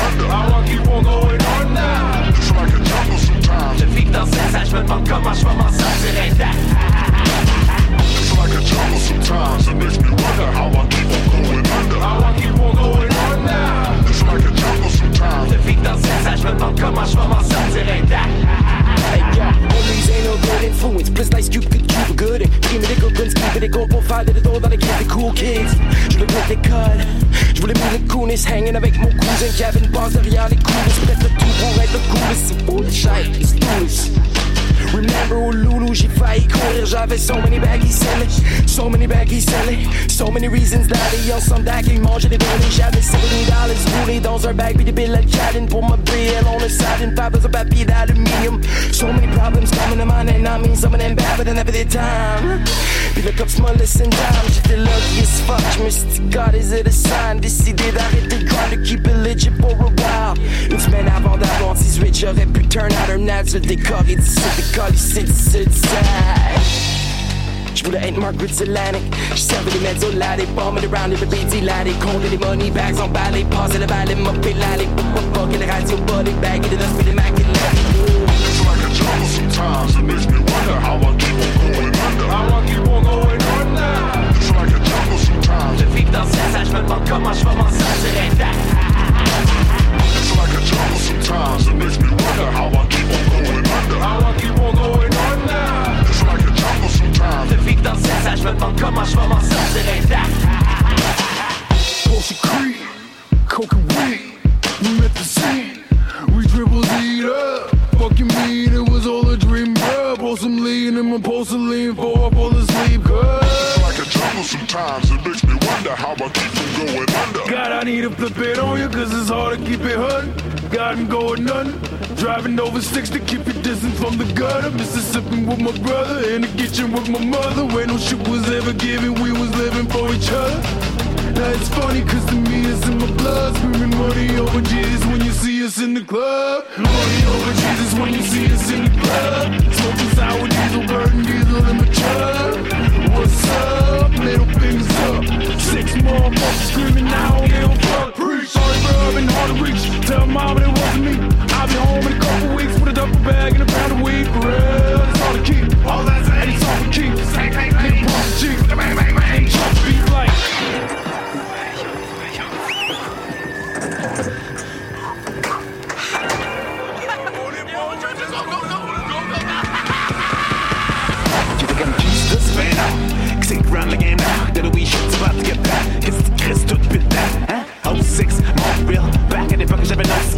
keep on going sometimes. Like a jungle sometimes. It makes me wonder how I keep on going under. How I keep on going under. It's like a jungle sometimes. Je vis dans ces âges, je me demande comment je vais m'en sortir Hey, yeah, homies ain't no good influence. Plus nice cube que cube good. Et prime des copains, skip des gros pour faire des dos dans les kids, des cool kids. Je voulais mettre les codes. Je voulais mettre le coolness, hanging avec mon cousin Kevin Passe derrière les coulisses. Prête le tout pour être le coolest. C'est foolish, hey, it's foolish. Remember loulou, j'ai failli courir, j'avais so many baggies selling, so many baggies selling, so many reasons d'aller ensemble d'accueil, manger des données, j'avais 70 dollars roulés dans un bag, puis des billes à chatting pour ma BL on une pas besoin de papier d'aluminium. So many problems coming to mind, and I mean some of them bad, but I never did time. Puis le cops m'a laissé down, j'étais lucky as fuck, je me suis dit, God, is it a sign? Décidé d'arrêter le grind, de keep it legit pour a while. Une semaine avant d'avoir 18, j'aurais pu turn out un adulte, décoré d'ici, décollé ici, d'ici, d'ici. Je voulais être Margaret Atlantic Je servais les meds au latte Bombing around in the BT latte Compter les money bags emballés Passer le balai, mopper l'allée Bugger les radios, body bag Et de l'os, puis les macs et It's like a jungle sometimes. It makes me wonder how I keep on going under. How I keep on going dans ça, je me demande comment je vais m'en sortir intact. It's like a jungle sometimes. It makes me wonder how I keep on going under. How I keep on going under. It's like a jungle sometimes. De vivre dans ça, je me demande comment je vais m'en sortir intact. Pussy creep, weed. We met the. We triple D'd up. Fucking mean, it was all a dream, bruh. Some lean in my porcelain for fall asleep, cuz. It's like sometimes. It makes me wonder how I keep from going under. God, I need to flip it on you, cause it's hard to keep it hun. Got him going none. Driving over six to keep your distance from the gutter. Mississippi with my brother, in the kitchen with my mother. Where no shit was ever given, we was living for each other. Now it's funny cause to me it's in my blood Screaming money over Jesus when you see us in the club Money over Jesus when you see us in the club Smoking sour diesel, burning diesel in my truck What's up? Motherfuckers screaming I don't give a fuck Preach, sorry bro, been hard to reach Tell mama it wasn't me. I'll be home in a couple weeks with a duffel bag and a pound of weed. For real, it's all to keep All that's and it's all for keeps Nigga pump the cheap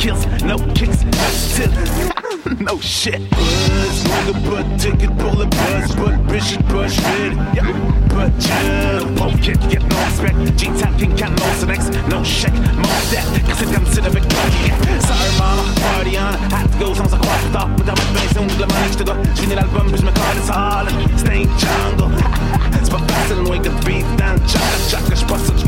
j'avais no skills No kicks, no still No shit Buzz, nigga, but ticket pour le buzz But Bishop Bush fit yeah. But chill Pauvre kid, get no respect G-Town King Can no selects No check, more that Cause it comes to the victory Sorry mama, party on Had to go sans se croire plus tard Pour dans ma maison, de la monnaie je te dois Je finis l'album puis je me colle sale Stay jungle C'est pas facile, loin que de beat dans le choc Choc, je suis pas sûr que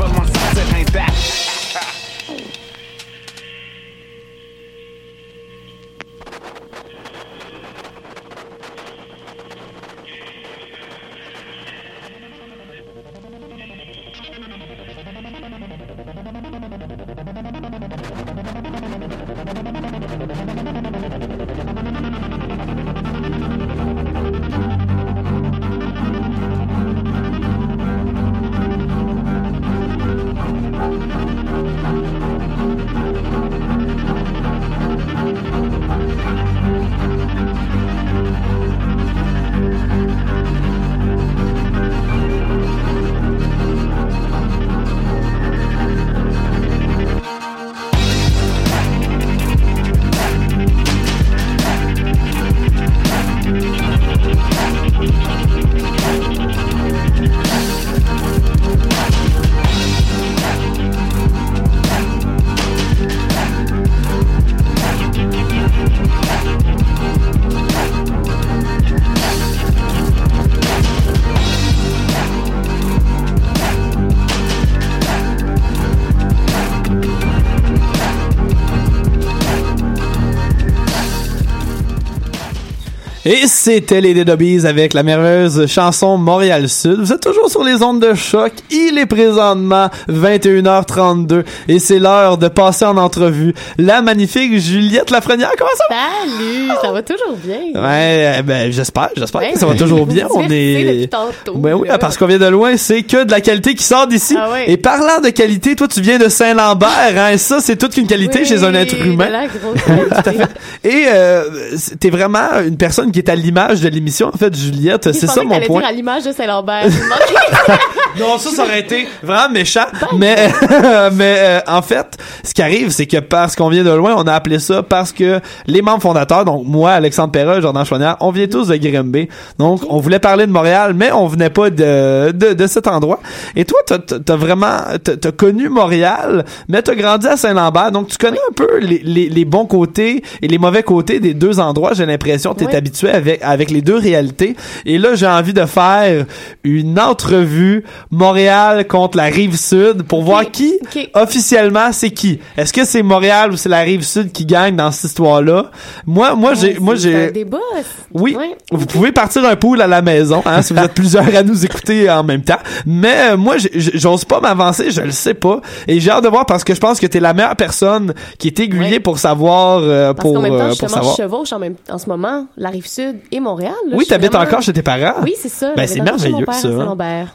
je c'était les Dead avec la merveilleuse chanson Montréal Sud. Vous êtes toujours sur les ondes de choc. Il est présentement 21h32 et c'est l'heure de passer en entrevue la magnifique Juliette Lafrenière. Comment ça va? Salut, ça va toujours bien. Ouais, eh ben j'espère, j'espère Ouais. que ça va toujours bien. On est tantôt, Ben oui, là. parce qu'on vient de loin, c'est que de la qualité qui sort d'ici. Ah ouais. Et parlant de qualité, toi tu viens de Saint-Lambert, hein, et ça c'est toute une qualité Oui, chez un être humain. la grosse qualité. Et euh, t'es vraiment une personne qui est à l'image de l'émission, en fait, Juliette. C'est ça que mon point. dire à l'image de Saint-Lambert. Non, ça, ça aurait été vraiment méchant. Mais, mais euh, en fait, ce qui arrive, c'est que parce qu'on vient de loin, on a appelé ça parce que les membres fondateurs, donc moi, Alexandre Perra, Jordan Chouanière, on vient tous de Grimby. Donc, on voulait parler de Montréal, mais on venait pas de, de, de cet endroit. Et toi, t'as, t'as t'as vraiment, t'as, t'as connu Montréal, mais t'as grandi à Saint-Lambert. Donc, tu connais un peu les, les, les bons côtés et les mauvais côtés des deux endroits. J'ai l'impression que t'es Oui. habitué avec, avec les deux réalités. Et là, j'ai envie de faire une entrevue Montréal contre la rive sud pour voir qui officiellement c'est qui. Est-ce que c'est Montréal ou c'est la rive sud qui gagne dans cette histoire-là? Moi, moi j'ai, moi j'ai. Oui, Ouais. vous pouvez partir un pool à la maison hein, si vous êtes plusieurs à nous écouter en même temps. Mais euh, moi, j'ose pas m'avancer, je le sais pas. Et j'ai hâte de voir parce que je pense que t'es la meilleure personne qui est aiguillée Ouais. pour savoir, euh, Parce pour, qu'en même euh, temps, pour justement, savoir. je chevauche en, même, en ce moment la rive Rive-Sud et Montréal. là. Oui, t'habites vraiment- encore chez tes parents? Oui, c'est ça. Ben, c'est encore chez mon merveilleux,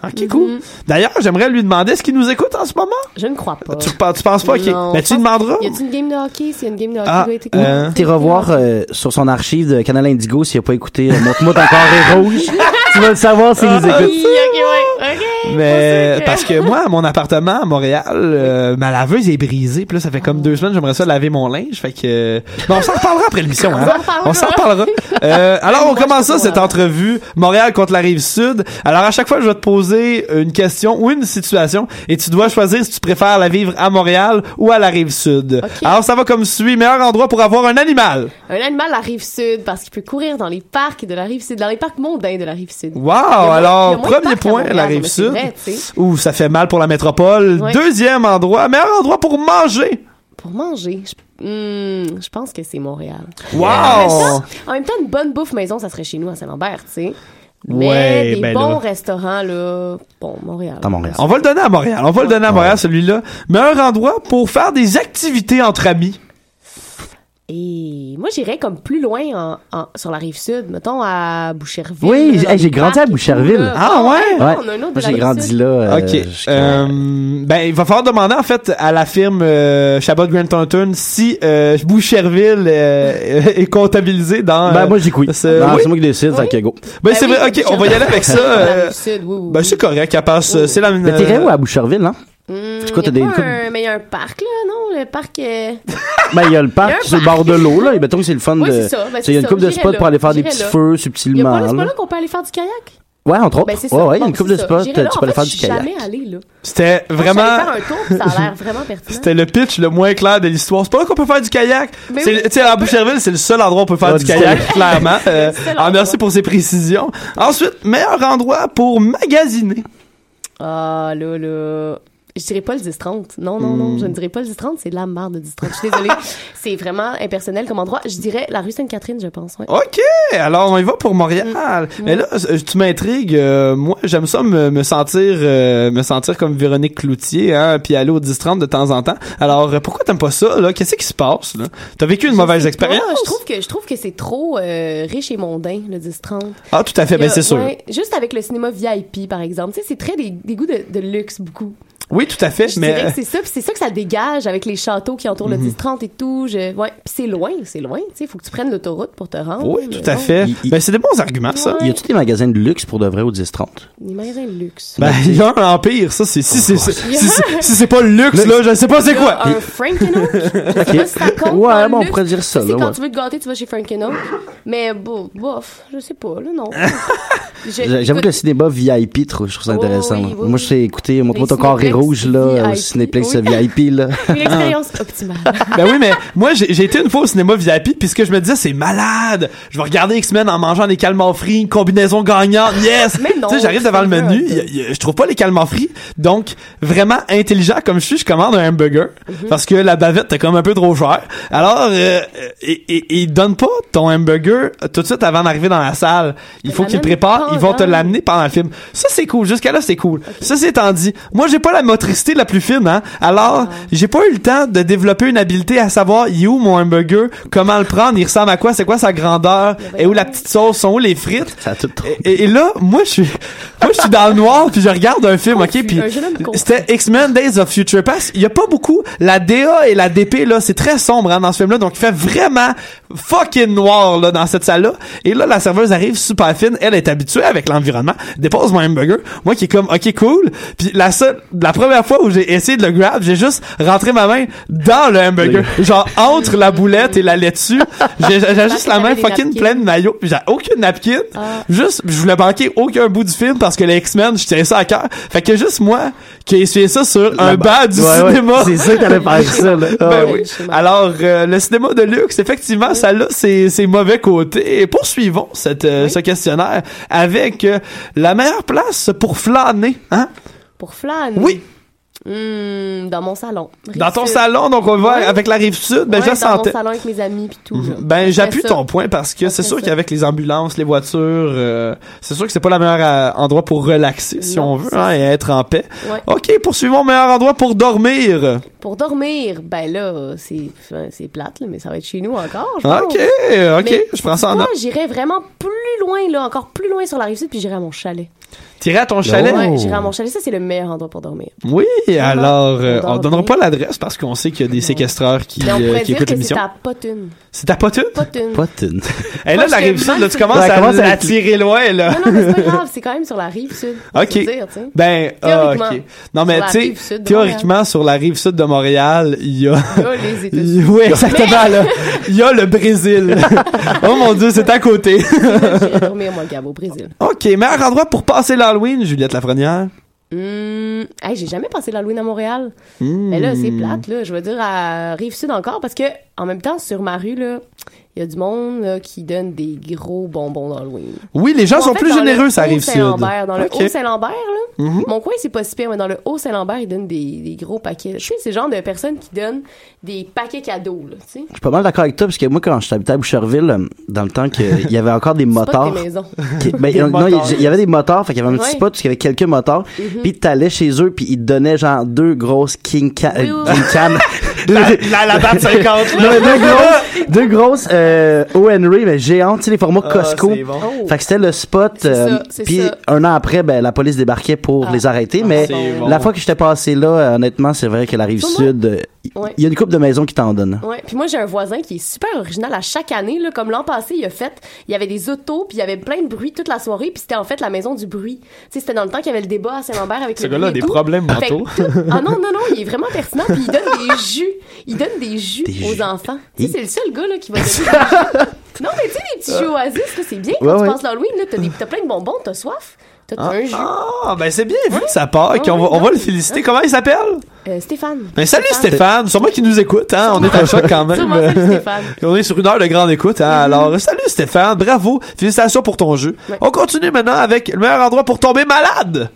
ça. Ok, cool. Mhm. D'ailleurs, j'aimerais lui demander est-ce qu'il nous écoute en ce moment? Je ne crois pas. Tu, pe- tu penses pas? Ok. Non, Ben, tu demanderas? Y a-t-il une game de hockey? S'il y a une game de hockey, Ah, qui doit être écoutée. euh, T'es revoir euh, sur son archive de Canal Indigo s'il a pas écouté euh, Montre-moi ton carré rouge. tu vas le savoir s'il nous Oui, écoute. ok, ouais, ok. Mais que- parce que moi, mon appartement à Montréal, euh, ma laveuse est brisée. Puis là, ça fait comme deux semaines, j'aimerais ça laver mon linge. Fait que. Mais on s'en reparlera après l'émission. On Hein? s'en reparlera. On s'en reparlera. Euh, alors, on commence ça cette entrevue Montréal contre la rive sud. Alors, à chaque fois, je vais te poser une question ou une situation, et tu dois choisir si tu préfères la vivre à Montréal ou à la rive sud. Alors, ça va comme suit. Meilleur endroit pour avoir un animal. Un animal à la rive sud parce qu'il peut courir dans les parcs de la rive sud, dans les parcs mondains de la rive sud. Wow! Alors, premier point, la non, rive mais c'est sud. vrai, tu sais. Ouh, ça fait mal pour la métropole. Ouais. Deuxième endroit, meilleur endroit pour manger. Pour manger, je, hmm, je pense que c'est Montréal. Wow! En même, temps, en même temps, une bonne bouffe maison, ça serait chez nous à Saint-Lambert, tu sais. Mais Ouais, des ben bons là. restaurants, là, bon, Montréal. Dans Montréal. On va le donner à Montréal. On va le donner à Montréal, celui-là. Meilleur endroit pour faire des activités entre amis. Et moi, j'irais comme plus loin en, en- sur la rive sud, mettons à Boucherville. Oui, j'ai hey, grandi à Boucherville. là. Ah ouais? ouais, Ouais. on a un autre Moi, j'ai grandi sud. là. euh, ok. Euh, ben, il va falloir demander, en fait, à la firme euh, Chabot Grant Thornton si euh, Boucherville euh, est comptabilisé dans... Ben, moi, j'ai oui. ce- Non, oui. c'est moi qui décide, fait que go. Ben, Ben c'est oui, vrai. Ok, on va y aller avec ça. Dans la euh, rive sud, oui, oui, ben, oui. c'est correct. Elle passe. euh, C'est la. Mais t'es où à Boucherville, hein? Hmm, C'est quoi, y a des- un- Mais il y a un parc, là, non? Le parc... euh, Ben, il y a le parc sur le bord de l'eau, là. Et mettons que c'est le fun Oui, de. c'est ça. Ben, il y a une couple de spots pour aller faire des petits feux Il y a subtilement. pas là, c'est pas là. là qu'on peut aller faire du kayak? Ouais, entre autres. Ben, c'est ça. ouais, ouais, il y a Bon, une couple de spots, tu peux aller faire du kayak. jamais allée, là. C'était vraiment. faire un tour, ça a l'air vraiment pertinent. C'était le pitch le moins clair de l'histoire. C'est pas là qu'on peut faire du kayak. Tu sais, à Boucherville, c'est le seul endroit où on peut faire Ah, du kayak, clairement. Euh, ah, merci pour ces précisions. Ensuite, meilleur endroit pour magasiner. Ah, là, là. Je dirais pas le 10-30. Non, non, non, je ne dirais pas le 10-30. C'est de la merde, le 10-30. Je suis désolée. c'est vraiment impersonnel comme endroit. Je dirais la rue Sainte-Catherine, je pense. ouais. OK, alors on y va pour Montréal. Mm. Mais là, euh, tu m'intrigues. euh, moi, j'aime ça me, me sentir euh, me sentir comme Véronique Cloutier, hein, puis aller au 10-30 de temps en temps. Alors, pourquoi t'aimes pas ça, là? Qu'est-ce qui se passe, là? T'as vécu une Je mauvaise expérience? pas, je trouve que je trouve que c'est trop euh, riche et mondain le 10-30. Ah, tout à fait, ben c'est sûr. ouais, juste avec le cinéma VIP par exemple, tu sais c'est très des, des goûts de, de luxe beaucoup. Oui, tout à fait, Je mais... dirais que c'est ça, puis c'est ça que ça dégage avec les châteaux qui entourent Mhm. le 10-30 et tout. Je, ouais, puis c'est loin, c'est loin, tu sais, faut que tu prennes l'autoroute pour te rendre. Oui, tout à bon. fait. Ben, c'est des bons arguments, ça. Y a-tu des magasins de luxe pour de vrai au 10-30? Des magasins de luxe. Ben, il y a un empire, ça, c'est, si c'est, si, c'est pas le luxe, là, je sais pas c'est Il y a quoi. Un pas si ça compte Ouais, bon, on pourrait dire ça, là, quand ouais. tu veux te gâter, tu vas chez. Mais bon, bof, je sais pas, là, non. J'avoue que le cinéma VIP, trop- je trouve ça Oh, intéressant. Moi, je sais écouter Montre-moi ton carré cinéplex rouge, là, au. Cinéplex Oui. VIP, là. Une expérience optimale. Ben oui, mais moi, j'ai été une fois au cinéma VIP, puis ce que je me disais, c'est malade. Je vais regarder X-Men en mangeant des calmars frits, une combinaison gagnante, yes! Mais non, tu sais, j'arrive devant le menu, vrai, y a- y a- je trouve pas les calmars frits, donc vraiment intelligent comme je suis, je commande un hamburger, Mhm. parce que la bavette est comme un peu trop chère. Alors, euh, et, et, donnent pas ton hamburger tout de suite avant d'arriver dans la salle. Il faut qu'ils préparent, ils vont te l'amener pendant le film. Ça, c'est cool. Jusqu'à là, c'est cool. Ça, c'est dit, moi, j'ai pas la motricité la plus fine, hein? Alors, j'ai pas eu le temps de développer une habileté à savoir, il est où mon hamburger, comment le prendre, il ressemble à quoi, c'est quoi sa grandeur, et où la petite sauce, sont où les frites. Ça a tout trop. Et, et là, moi, je suis, moi, je suis dans le noir, puis je regarde un film, ok, puis c'était X-Men Days of Future Past. Il y a pas beaucoup, la DA et la DP, là, c'est très sombre, hein, dans ce film-là, donc il fait vraiment fucking noir, là, dans cette salle-là. Et là, la serveuse arrive super fine, elle est habituée avec l'environnement, dépose mon hamburger, moi qui est comme, ok, cool. Puis la seule, la première fois où j'ai essayé de le grab, j'ai juste rentré ma main dans le hamburger, genre entre la boulette et la laitue. J'ai j'ai juste la main fucking napkins. pleine de maillot, puis j'ai aucune napkin. Ah. Juste, je voulais manquer aucun bout du film parce que les X-Men, je tiens ça à cœur. Fait que juste moi qui ai essuyé ça sur un banc du Ouais, ouais, cinéma. c'est ça que t'allais faire ça, là. Ah Ben ouais. oui. Alors, euh, le cinéma de luxe, effectivement, ça a ses, ses mauvais côtés. Et poursuivons cette, euh, ce questionnaire avec euh, la meilleure place pour flâner, hein? Pour flâner. Oui. Hmm, dans mon salon. Dans ton salon, donc on va Ouais. avec la rive sud, ben Ouais, je dans mon salon avec mes amis puis tout. là. Ben j'appuie ton point parce que c'est sûr qu'avec les ambulances, les voitures, euh, c'est sûr que c'est pas le meilleur euh, endroit pour relaxer si Non, on veut hein, et être en paix. Ouais. OK, poursuivons meilleur endroit pour dormir. Pour dormir, ben là, c'est c'est plate, là, mais ça va être chez nous encore, je pense. OK, OK, Mais je prends ça en note. j'irais vraiment plus loin, là, encore plus loin sur la rive sud, puis j'irais à mon chalet? Tirer à ton chalet. Ouais, j'irais à mon chalet. Ça, c'est le meilleur endroit pour dormir. Oui, alors euh, On donnera pas l'adresse parce qu'on sait qu'il y a des séquestreurs qui, Mais on euh, pourrait qui dire écoutent que c'est l'émission. à Potune. C'est ta potune? Potune. Potune. Et là, la je rive sud, là, tu commences à, commence à tirer loin, là. Non, non, mais c'est pas grave, c'est quand même sur la rive sud. OK. dire. Ben, ah, Théoriquement, OK. Non, mais tu sais, théoriquement, sur la rive sud de Montréal, il y a... Il y a les États-Unis. oui, exactement, là. Il y a le Brésil. oh mon Dieu, c'est à côté. J'irais dormir, moi, Gab, au Brésil. OK, meilleur endroit pour passer l'Halloween, Juliette Lafrenière? Hum, hey, j'ai jamais passé l'Halloween à Montréal. Hmm. Mais là, c'est plate, là. Je veux dire, à Rive-Sud encore, parce que, en même temps, sur ma rue, là, il y a du monde, là, qui donne des gros bonbons d'Halloween. Oui, les gens en sont fait, plus généreux, ça arrive sud. Dans le. Haut-Saint-Lambert, là. Mhm. Mon coin, c'est pas si pire, mais dans le Haut-Saint-Lambert, ils donnent des, des gros paquets. Tu sais, c'est le genre de personnes qui donnent des paquets cadeaux, là, tu sais. Je suis pas mal d'accord avec toi, parce que moi, quand j'habitais à Boucherville, euh, dans le temps qu'il y avait encore des motards. qui- ben, Des non, il y- motards. il y avait des motards, fait qu'il y avait un Ouais. petit spot où il y avait quelques motards, Mhm. puis t'allais chez eux, puis ils te donnaient genre deux grosses King, Ca- Oui, euh, oui, King Can. La, la, la batte 50, Non, là. deux grosses, deux grosses euh, O. Henry, mais géantes, tu sais, les formats Ah, Costco. bon. Oh. Fait que c'était le spot. Euh, Puis un an après, ben, la police débarquait pour Ah. les arrêter. mais c'est bon. la fois que j'étais passé là, euh, honnêtement, c'est vrai que la rive sud, euh, Ouais. il y a une couple de maisons qui t'en donnent. Ouais, puis moi j'ai un voisin qui est super original à chaque année là, comme l'an passé, il a fait, il y avait des autos, puis il y avait plein de bruit toute la soirée, puis c'était en fait la maison du bruit. Tu sais, c'était dans le temps qu'il y avait le débat à Saint-Lambert avec Ce le gars-là a des tout. problèmes mentaux. tout- Ah non non non, il est vraiment pertinent, puis il donne des jus, il donne des jus Des aux jus. enfants. Tu sais, Hi. c'est le seul gars là qui va donner des jus. Non, mais tu sais des petits jus oasis, c'est bien quand Ouais, tu ouais. passes l'Halloween là, t'as des t'as plein de bonbons, t'as soif, un jus. Ah, ben c'est bien vu que ça part. Ouais, on va, on le féliciter. Comment il s'appelle? Euh, Stéphane. Ben salut Stéphane, sûrement qu'il nous écoute, hein. On est à choc quand même. Stéphane. On est sur une heure de grande écoute, hein. Alors, salut Stéphane, bravo. Félicitations pour ton jeu. Ouais. On continue maintenant avec le meilleur endroit pour tomber malade.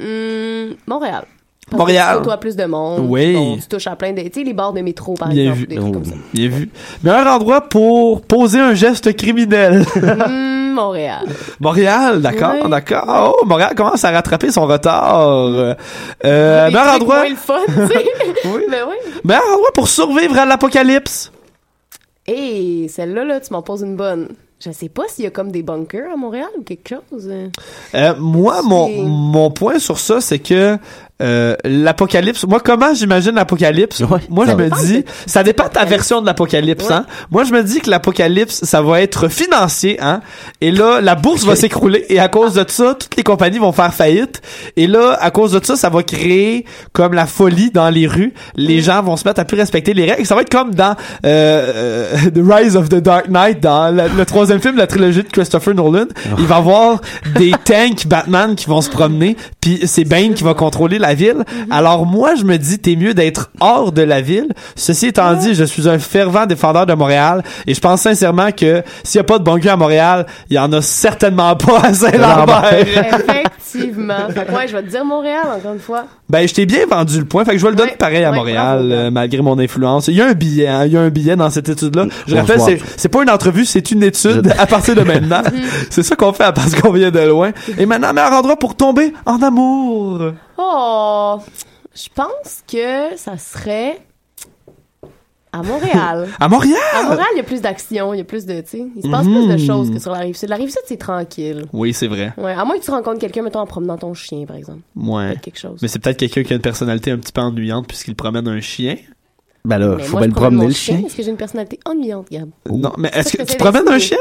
Hum, Montréal. Parce Montréal. Côtoies plus de monde. Oui. Bon, tu touches à plein de. Tu sais, les bars de métro, par Bien exemple. vu. Des trucs comme ça. Bien vu. Meilleur endroit pour poser un geste criminel. Hum, Montréal. Montréal, d'accord, d'accord. Oh, Montréal commence à rattraper son retard. Euh, meilleur endroit, le fun. Oui. Mais oui. meilleur endroit pour survivre à l'apocalypse. Et celle-là, là, tu m'en poses une bonne. Je sais pas s'il y a comme des bunkers à Montréal ou quelque chose. Euh, moi, mon, mon point sur ça, c'est que euh, l'apocalypse, moi, comment j'imagine l'apocalypse? Ouais, moi, je me dis, ça dépend de ta version de l'apocalypse, Ouais. hein. Moi, je me dis que l'apocalypse, ça va être financier, hein. Et là, la bourse va s'écrouler et à cause de ça, toutes les compagnies vont faire faillite. Et là, à cause de ça, ça va créer comme la folie dans les rues. Les gens vont se mettre à plus respecter les règles. Ça va être comme dans euh, euh, The Rise of the Dark Knight, dans le, le troisième film de la trilogie de Christopher Nolan. Il va y avoir des tanks Batman qui vont se promener, puis c'est Bane qui va contrôler la ville. Alors moi, je me dis, t'es mieux d'être hors de la ville. Ceci étant dit, je suis un fervent défendeur de Montréal et je pense sincèrement que s'il y a pas de bunker à Montréal, il y en a certainement pas à Saint-Lambert. Effectivement. fait que ouais, je vais te dire Montréal, encore une fois. Ben, je t'ai bien vendu le point, fait que je vais le donner Ouais, pareil à ouais, Montréal, euh, malgré mon influence. Il y a un billet, hein, il y a un billet dans cette étude-là. Je On rappelle, c'est, pas une entrevue, c'est une étude à partir de maintenant. c'est ça qu'on fait parce qu'on vient de loin. Et maintenant, meilleur endroit pour tomber en amour. Oh, je pense que ça serait à Montréal. À Montréal! À Montréal, il y a plus d'action, il y a plus de, tu sais, il se passe Mhm. plus de choses que sur la rive sud. La rive sud, c'est tranquille. Oui, c'est vrai. Ouais, à moins que tu rencontres quelqu'un, mettons, en promenant ton chien, par exemple. Ouais. Quelque chose. Mais c'est peut-être quelqu'un qui a une personnalité un petit peu ennuyante puisqu'il promène un chien. Ben là, Mais faut moi, bien le promener mon le chien. Est-ce que j'ai une personnalité ennuyante, Gab? Non, mais est-ce que je tu promènes un chien?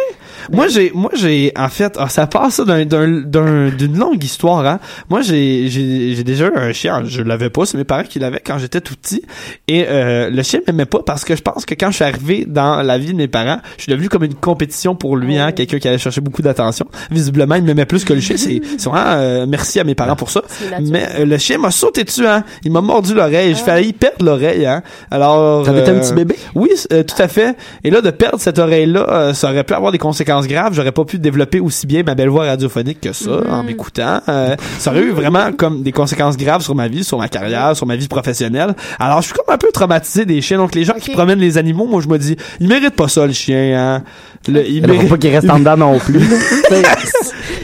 Moi, j'ai, moi, j'ai, en fait, ah, ça passe d'une longue histoire, hein. Moi, j'ai, j'ai, j'ai déjà eu un chien. Je l'avais pas, c'est mes parents qui l'avaient quand j'étais tout petit. Et, euh, le chien m'aimait pas parce que je pense que quand je suis arrivé dans la vie de mes parents, je suis devenu comme une compétition pour lui, hein. Quelqu'un qui allait chercher beaucoup d'attention. Visiblement, il m'aimait plus que le chien. C'est, c'est vraiment, euh, merci à mes parents pour ça. Mais, euh, le chien m'a sauté dessus, hein. Il m'a mordu l'oreille. J'ai failli perdre l'oreille, hein. Alors, T'avais été un euh, petit bébé? oui, euh, tout à fait. Et là, de perdre cette oreille-là, euh, ça aurait pu avoir des conséquences graves. J'aurais pas pu développer aussi bien ma belle voix radiophonique que ça en m'écoutant. Euh, ça aurait eu vraiment comme des conséquences graves sur ma vie, sur ma carrière, sur ma vie professionnelle. Alors, je suis comme un peu traumatisé des chiens. Donc, les gens qui promènent les animaux, moi, je me dis, ils méritent pas ça, le chien. Hein. Le, il mérite- pas qu'il reste en dedans non plus.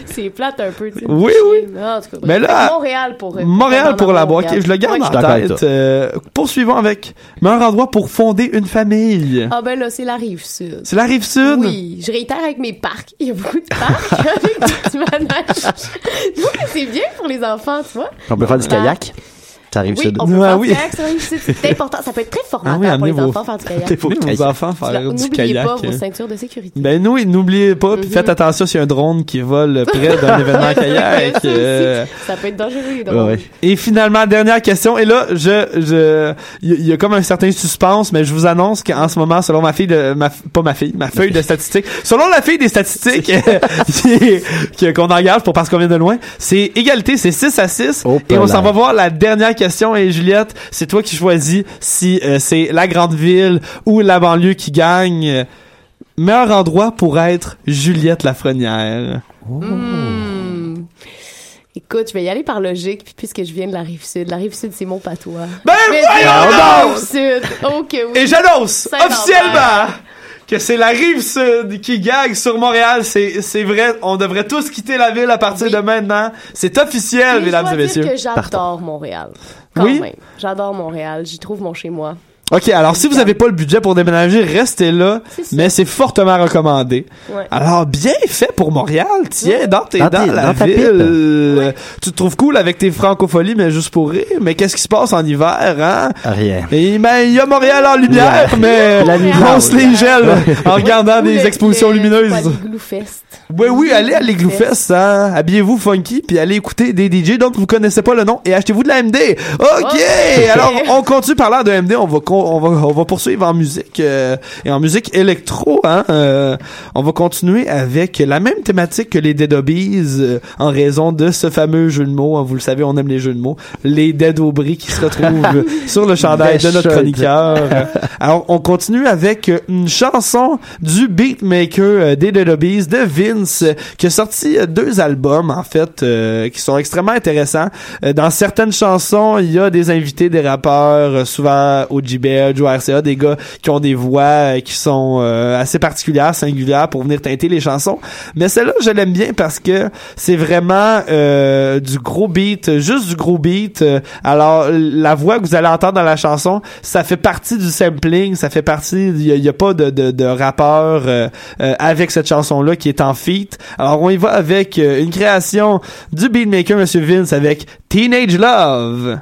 C'est plate un peu, tu sais. Oui, oui. Non, en tout cas, Mais là, Montréal pour euh, Montréal pour la boîte. Je le garde Ouais. en tête. Euh, poursuivons avec meilleur endroit pour fonder une famille. Ah ben là, c'est la rive sud. C'est la rive sud? Oui, je réitère avec mes parcs. Il y a beaucoup de parcs avec des petits manèges. C'est bien pour les enfants, tu vois. On peut faire du kayak? Ça arrive Oui, sud. on peut Ah faire oui. rive. C'est important. Ça peut être très Ah formateur oui, pour les vos, enfants faire du kayak. vos enfants faire du N'oubliez kayak. pas vos ceintures de sécurité. Ben oui, n'oubliez pas, puis faites attention s'il y a un drone qui vole près d'un événement kayak. Euh. Ça peut être dangereux, Ouais. Et finalement, dernière question. Et là, je, je, il y, a- comme un certain suspense, mais je vous annonce qu'en ce moment, selon ma fille de, ma, pas ma fille, ma feuille de statistiques, selon la fille des statistiques qu'on engage pour parce qu'on vient de loin, c'est égalité, c'est 6 à 6. Oh, et on s'en va voir la dernière question. Et Juliette, c'est toi qui choisis si euh, c'est la grande ville ou la banlieue qui gagne. Meilleur endroit pour être Juliette Lafrenière. Hmm. Écoute, je vais y aller par logique, puis puisque je viens de la rive sud, la rive sud, c'est mon patois. Ben voyons la donc! rive sud. Ok, oui. Et j'annonce officiellement que c'est la rive sud qui gagne sur Montréal. C'est, c'est vrai, on devrait tous quitter la ville à partir de maintenant. C'est officiel, mesdames je et messieurs. dire que j'adore Montréal. Quand Oui? même. J'adore Montréal. J'y trouve mon chez moi. Ok, alors si vous avez pas le budget pour déménager, restez là, mais c'est fortement recommandé. Ouais. Alors bien fait pour Montréal, tiens, dans, tes, Dans dans, tes- la dans ville. Euh, Tu te trouves cool avec tes francopholies, mais juste pour rire. Mais qu'est-ce qui se passe en hiver, hein? Rien. Ben, il y a Montréal en lumière, Ouais. mais La on se les gèle en regardant des expositions le- lumineuses. Fest. Oui, oui, allez à l'Igloo Fest, hein. Habillez-vous funky, puis allez écouter des DJ dont vous connaissez pas le nom et achetez-vous de la MD. OK! Ok. Alors, on continue parlant de MD. On va, on va, on va poursuivre en musique, euh, et en musique électro, hein. Euh, on va continuer avec la même thématique que les Dead Obies, euh, en raison de ce fameux jeu de mots. hein. Vous le savez, on aime les jeux de mots. Les Dead Aubry qui se retrouvent sur le chandail de notre chroniqueur. Alors, on continue avec une chanson du beatmaker euh, des Dead Obies, de Vince, euh, qui a sorti euh, deux albums, en fait, euh, qui sont extrêmement intéressants. Dans certaines chansons, il y a des invités, des rappeurs, souvent au ou RCA, des gars qui ont des voix qui sont assez particulières, singulières pour venir teinter les chansons. Mais celle-là, je l'aime bien parce que c'est vraiment du gros beat, juste du gros beat. Alors, la voix que vous allez entendre dans la chanson, ça fait partie du sampling, ça fait partie, il y, a- pas de, rappeur avec cette chanson-là qui est en Alors, on y va avec euh, une création du beatmaker Monsieur Vince avec Teenage Love.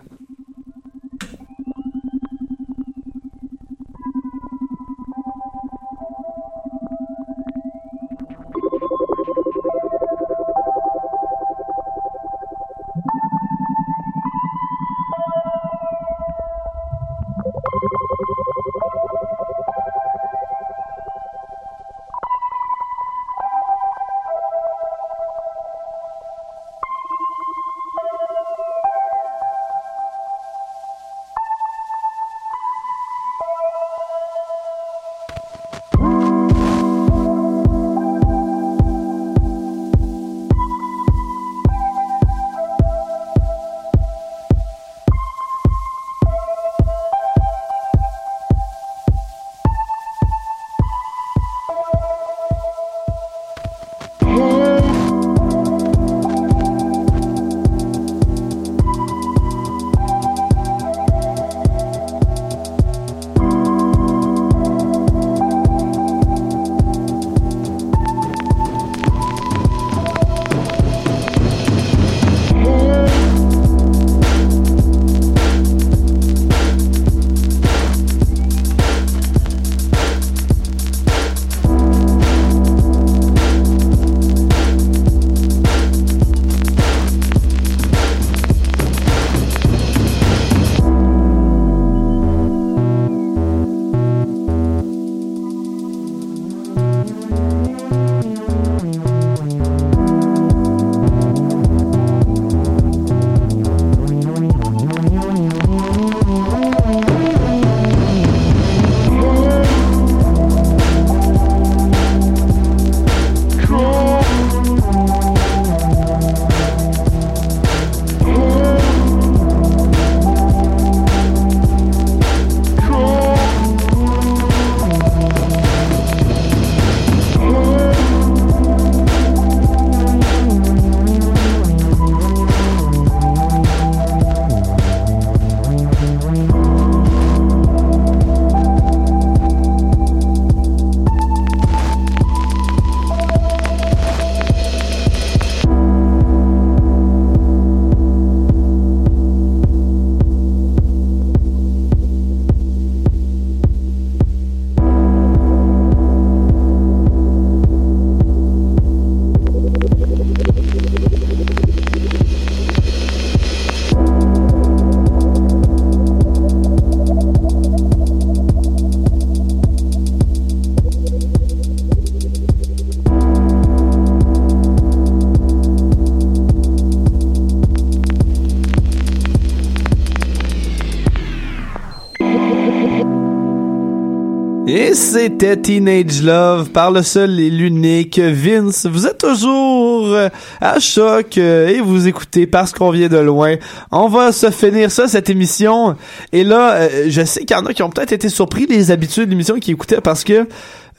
C'était Teenage Love par le seul et l'unique Vince. Vous êtes toujours à choc et vous écoutez parce qu'on vient de loin. On va se finir ça, cette émission. Et là, euh, je sais qu'il y en a qui ont peut-être été surpris des habitudes de l'émission qui écoutaient parce que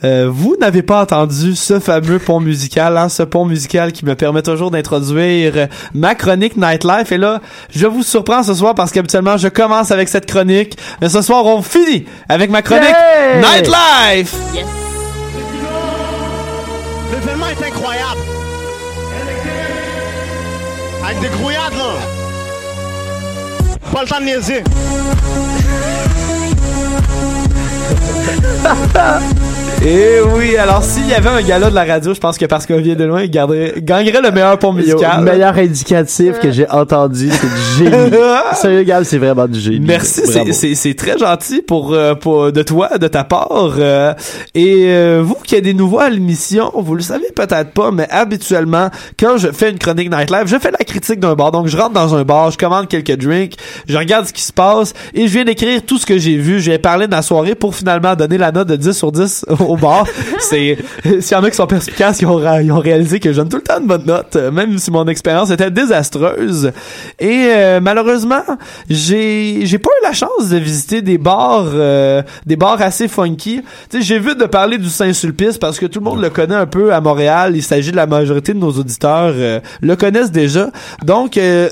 euh, vous n'avez pas entendu ce fameux pont musical, hein, ce pont musical qui me permet toujours d'introduire ma chronique Nightlife. Et là, je vous surprends ce soir parce qu'habituellement, je commence avec cette chronique. Mais ce soir, on finit avec ma chronique! Nightlife. L'événement est incroyable. Avec des grouillades, là. Pas le temps de niaiser. Et oui, alors s'il y avait un gala de la radio, je pense que parce qu'on vient de loin, il garderait, gagnerait le meilleur pont musical. Yo, meilleur indicatif que j'ai entendu, c'est du génie. Sérieux, Gab, c'est vraiment du génie. Merci, c'est- très gentil pour, euh, pour de toi, de ta part. euh, et euh, vous qui êtes des nouveaux à l'émission, vous le savez peut-être pas, mais habituellement, quand je fais une chronique nightlife, je fais la critique d'un bar. Donc je rentre dans un bar, je commande quelques drinks, je regarde ce qui se passe et je viens d'écrire tout ce que j'ai vu. Je viens parler de la soirée pour finalement donner la note de 10 sur 10 au bar. c'est s'il y en a qui sont perspicaces, ils ont, ils ont réalisé que je donne tout le temps une bonne note, euh, même si mon expérience était désastreuse. Et euh, malheureusement, j'ai j'ai pas eu la chance de visiter des bars euh, des bars assez funky. Tu sais, j'ai vu de parler du Saint-Sulpice parce que tout le monde le connaît un peu à Montréal. Il s'agit de la majorité de nos auditeurs euh, le connaissent déjà. Donc euh,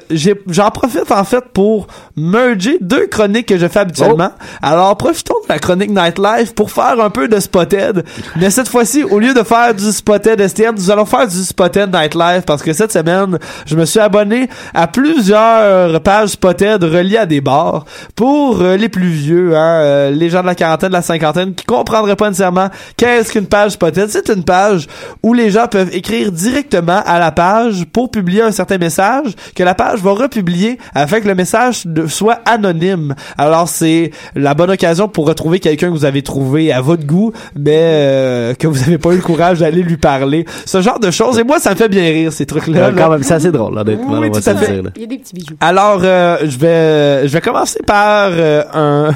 j'en profite en fait pour merger deux chroniques que je fais habituellement. Alors profitons de la chronique Nightlife pour faire un peu de Spotted. Mais cette fois-ci, au lieu de faire du Spotted STM, nous allons faire du Spotted Nightlife parce que cette semaine, je me suis abonné à plusieurs pages Spotted reliées à des bars pour euh, les plus vieux, hein, euh, les gens de la quarantaine, de la cinquantaine qui comprendraient pas nécessairement qu'est-ce qu'une page Spotted. C'est une page où les gens peuvent écrire directement à la page pour publier un certain message que la page va republier afin que le message soit anonyme. Alors c'est la bonne occasion pour retrouver quelqu'un que vous avez trouvé à votre goût, mais euh, que vous avez pas eu le courage d'aller lui parler. Ce genre de choses. Et moi, ça me fait bien rire ces trucs-là. Quand même, c'est assez drôle, honnêtement, Oui, on va tout à se le fait. dire, là. Il y a des petits bijoux. Alors, euh, je vais, je vais commencer par euh, un,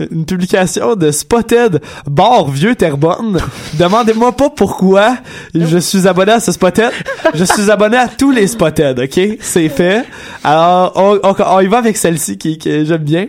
une publication de Spotted Bar Vieux Terrebonne. Demandez-moi pas pourquoi je suis abonné à ce Spotted. Je suis abonné à tous les Spotted, ok? C'est fait. Alors, on, on, on y va avec celle-ci qui, que j'aime bien.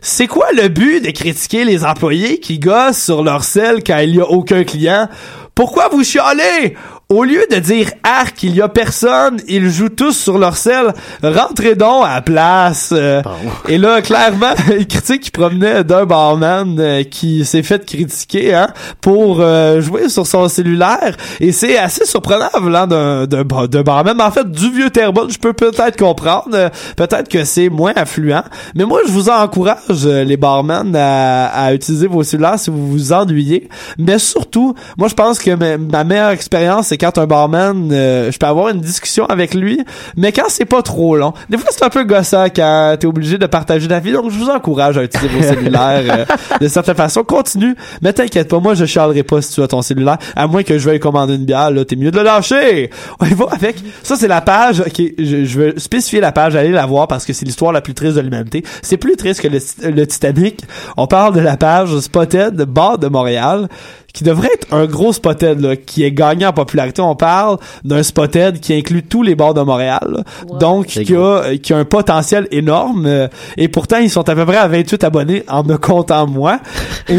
C'est quoi le but de critiquer les employés qui gossent sur leur selle quand il y a aucun client? Pourquoi vous chialez? Au lieu de dire arc, il y a personne, ils jouent tous sur leur selle. Rentrez donc à la place. Euh, et là, clairement, il critique qui provenait d'un barman euh, qui s'est fait critiquer hein, pour euh, jouer sur son cellulaire. Et c'est assez surprenant là d'un d'un bar- d'un barman. Mais en fait, du vieux Terrebonne, je peux peut-être comprendre. Peut-être que c'est moins affluent. Mais moi, je vous encourage, les barman, à, à utiliser vos cellulaires si vous vous ennuyez. Mais surtout, moi, je pense que ma, ma meilleure expérience, c'est quand un barman, euh, je peux avoir une discussion avec lui, mais quand c'est pas trop long. Des fois, c'est un peu gossant quand t'es obligé de partager ta vie. Donc, je vous encourage à utiliser vos cellulaires euh, de certaine façon. Continue, mais t'inquiète pas, moi, je chialerai pas si tu as ton cellulaire, à moins que je veuille commander une bière. Là, t'es mieux de le lâcher. On y va avec. Ça, c'est la page. Ok, je, je veux spécifier la page. Allez la voir parce que c'est l'histoire la plus triste de l'humanité. C'est plus triste que le, le Titanic. On parle de la page Spotted Bar de Montréal qui devrait être un gros spotted là, qui est gagnant en popularité. On parle d'un spotted qui inclut tous les bars de Montréal. Donc, qui a, qui a un potentiel énorme. euh, et pourtant, ils sont à peu près à 28 abonnés en me comptant moi. Et,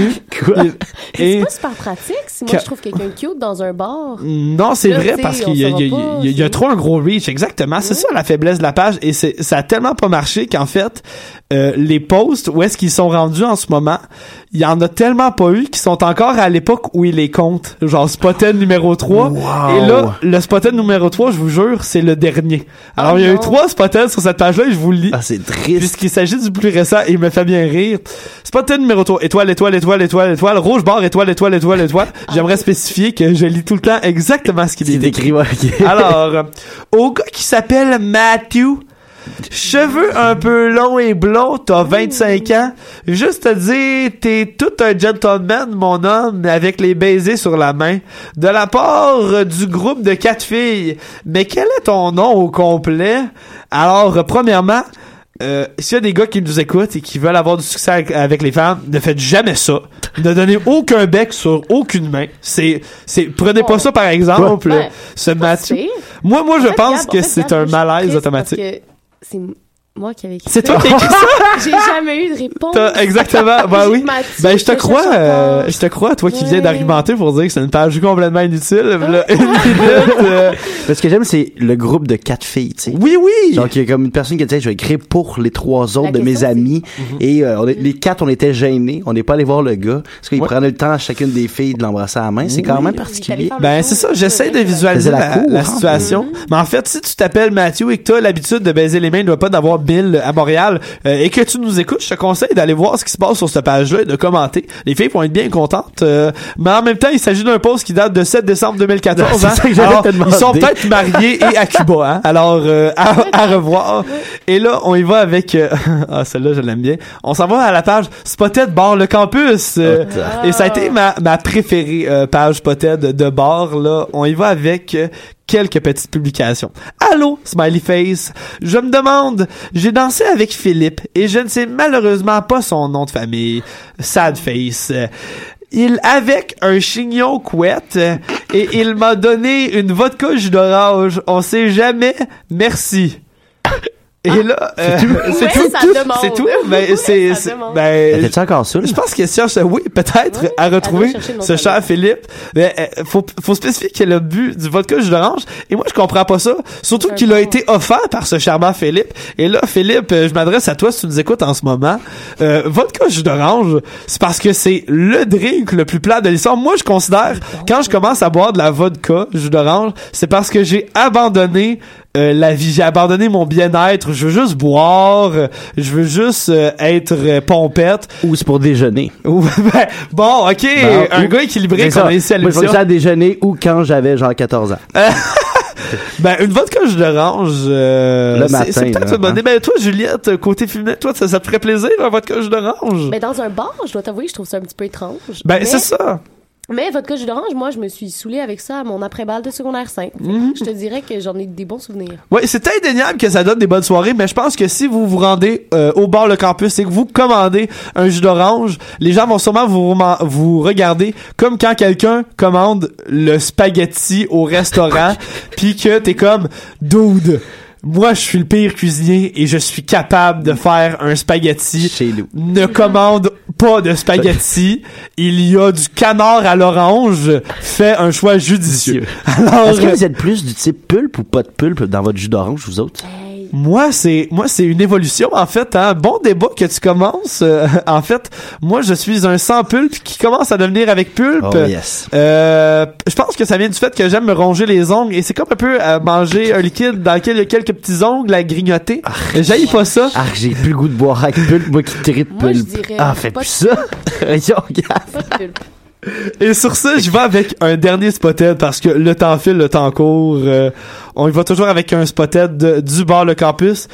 et- C'est pas super pratique si moi Que- je trouve quelqu'un cute dans un bar. non, c'est vrai parce qu'il y a, saura il y a- pas, il y a- il y a trop un gros reach, exactement. C'est ça la faiblesse de la page et c'est ça a tellement pas marché qu'en fait euh, les posts où est-ce qu'ils sont rendus en ce moment, il y en a tellement pas eu qui sont encore à l'époque où ils les comptent. Genre Spotted numéro 3 et là le Spotted numéro 3, je vous jure, c'est le dernier. Alors il y a eu trois Spotted sur cette page-là et je vous le lis. Ah, c'est triste. Puisqu'il s'agit du plus récent et il me fait bien rire. Spotted numéro 3, étoile, étoile, étoile, étoile, étoile, rouge barre, étoile, étoile, étoile, étoile. J'aimerais spécifier que je lis tout le temps exactement ce qu'il est écrit, ouais, ok. Alors, euh, au gars qui s'appelle Matthew, cheveux un peu longs et blonds, t'as 25 ans, juste te dire, t'es tout un gentleman, mon homme, avec les baisers sur la main, de la part du groupe de quatre filles. Mais quel est ton nom au complet? Alors, premièrement, euh, s'il y a des gars qui nous écoutent et qui veulent avoir du succès avec, les femmes, ne faites jamais ça. Ne donnez aucun bec sur aucune main. C'est, c'est, prenez pas ça par exemple. Ouais. ce. Moi, moi, je pense que c'est un malaise automatique. Parce que C'est moi qui avais écrit C'est toi qui as écrit ça? J'ai jamais eu de réponse. T'as- exactement. Ben J'ai oui. Ben je te crois, euh, je te crois, toi qui Ouais. viens d'argumenter pour dire que c'est une page complètement inutile. Là, une minute. euh, Mais ce que j'aime, c'est le groupe de quatre filles, tu sais. Oui, oui! Genre, il y a comme une personne qui dit, je vais écrire pour les trois autres La de mes question, amis. Et euh, on est- les quatre, on était gênés. On n'est pas allé voir le gars. Parce qu'il prenait le temps à chacune des filles de l'embrasser à la main. C'est quand même particulier. Ben c'est ça, j'essaie de visualiser Faisait la la, cour, la hein. situation. Mais en fait, si tu t'appelles Mathieu et que tu as l'habitude de baiser les mains, il ne doit pas d'avoir Bill à Montréal, euh, et que tu nous écoutes, je te conseille d'aller voir ce qui se passe sur cette page-là et de commenter. Les filles vont être bien contentes. euh, mais en même temps, il s'agit d'un post qui date de 7 décembre 2014. C'est hein. ça que Alors, ils sont peut-être mariés et à Cuba. Hein. Alors, euh, à, à revoir. Et là, on y va avec... ah, celle-là, je l'aime bien. On s'en va à la page Spotted Bar le campus. euh, et ça a été ma, ma préférée page Spotted de bar. Là, on y va avec quelques petites publications. Allô, smiley face. Je me demande, j'ai dansé avec Philippe et je ne sais malheureusement pas son nom de famille. Sad face. Il avec un chignon couette et il m'a donné une vodka jus d'orange. On sait jamais. Merci. Et là, euh, c'est Ouais, tout, ça tout, demande. c'est tout. Ben, Ouais, c'est, ben, T'es-tu encore je pense qu'il cherche, oui, peut-être, à retrouver ce cher Philippe. Mais euh, faut, faut spécifier qu'il a bu du vodka jus d'orange. Et moi, je comprends pas ça. Surtout qu'il a été offert par ce charmant Philippe. Et là, Philippe, euh, je m'adresse à toi si tu nous écoutes en ce moment. Euh, vodka jus d'orange, c'est parce que c'est le drink le plus plat de l'histoire. Moi, je considère, quand je commence à boire de la vodka jus d'orange, c'est parce que j'ai abandonné euh, la vie, j'ai abandonné mon bien-être, je veux juste boire, je veux juste euh, être euh, pompette. Ou c'est pour déjeuner. Ou- ben, bon, ok, Ben, un ou- gars équilibré C'est qu'on ça. a ici à je l'émission. ça à déjeuner ou quand j'avais genre 14 ans. Ben, une vodka jus d'orange, euh, Le matin, c'est peut-être une bonne hein. idée. Ben, toi, Juliette, côté féminin, toi, ça, ça te ferait plaisir, un vodka jus d'orange? Mais dans un bar, je dois t'avouer, je trouve ça un petit peu étrange. Ben, Mais- c'est ça. Mais vodka jus d'orange, moi, je me suis saoulée avec ça à mon après-balle de secondaire 5. Fait que Mhm. Je te dirais que j'en ai des bons souvenirs. Oui, c'est indéniable que ça donne des bonnes soirées, mais je pense que si vous vous rendez euh, au bar le campus et que vous commandez un jus d'orange, les gens vont sûrement vous, vous regarder comme quand quelqu'un commande le spaghetti au restaurant, puis que t'es comme dude. Moi, je suis le pire cuisinier et je suis capable de faire un spaghetti. Chez nous. Ne commande pas de spaghetti. Il y a du canard à l'orange. Fais un choix judicieux. Alors, Est-ce que vous êtes plus du type pulpe ou pas de pulpe dans votre jus d'orange, vous autres? Moi, c'est moi c'est une évolution en fait. Hein? Bon débat que tu commences. Euh, en fait, moi je suis un sans pulpe qui commence à devenir avec pulpe. Oh, yes. Euh, je pense que ça vient du fait que j'aime me ronger les ongles et c'est comme un peu euh, manger un liquide dans lequel il y a quelques petits ongles à grignoter. J'aille pas ça. Ah, j'ai plus le goût de boire avec pulpe, moi qui tripe Moi, je pulpe. dirais Ah, fais pas plus de ça. Regarde. Pas de pulpe. Et sur ça, je vais avec un dernier spotted parce que le temps file, le temps court. Euh, on y va toujours avec un spotted du bar le campus.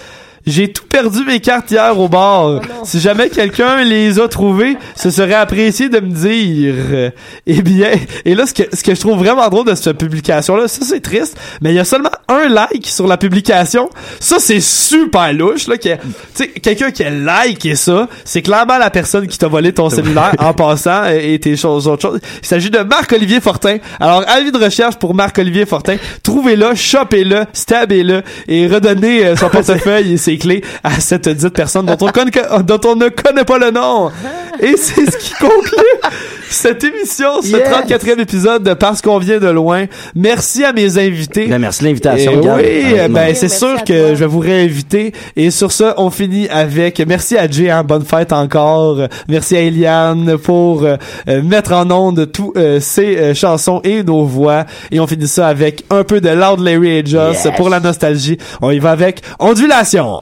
J'ai tout perdu mes cartes hier au bar. si jamais quelqu'un les a trouvées, ce serait apprécié de me dire. Eh bien, et là, ce que, ce que je trouve vraiment drôle de cette publication-là, ça c'est triste, mais il y a seulement un like sur la publication. Ça, c'est super louche, là. que- Tu sais, quelqu'un qui a liké ça, c'est clairement la personne qui t'a volé ton cellulaire en passant et, et tes choses, autres choses. Il s'agit de Marc-Olivier Fortin. Alors, avis de recherche pour Marc-Olivier Fortin. Trouvez-le, chopez-le, stabez-le et redonnez euh, son portefeuille et ses clés à cette dite personne dont on, connaît, dont on ne connaît pas le nom. Et c'est ce qui conclut cette émission, ce Yes. 34e épisode de Parce qu'on vient de loin. Merci à mes invités. Ben, merci de l'invitation. Oui, ben c'est sûr que toi. je vais vous réinviter. Et sur ça, on finit avec merci à Jay, hein, bonne fête encore. Merci à Eliane pour euh, euh, mettre en onde tous euh, ces euh, chansons et nos voix. Et on finit ça avec un peu de Loud Larry et Joss Yes. pour la nostalgie. On y va avec Ondulation.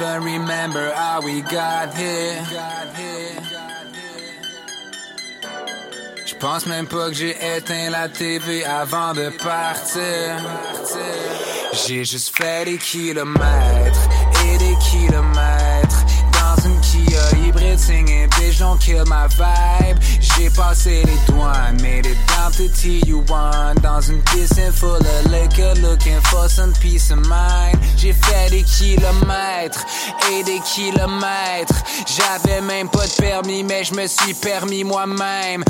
Even remember how we got here. Je pense même pas que j'ai éteint la TV avant de partir. J'ai juste fait des kilomètres et des kilomètres Kill my vibe. J'ai passé les douanes, made it down to TU1 dans une piscine full of liquor, looking for some peace of mind. J'ai fait des kilomètres et des kilomètres. J'avais même pas de permis, mais je me suis permis moi-même.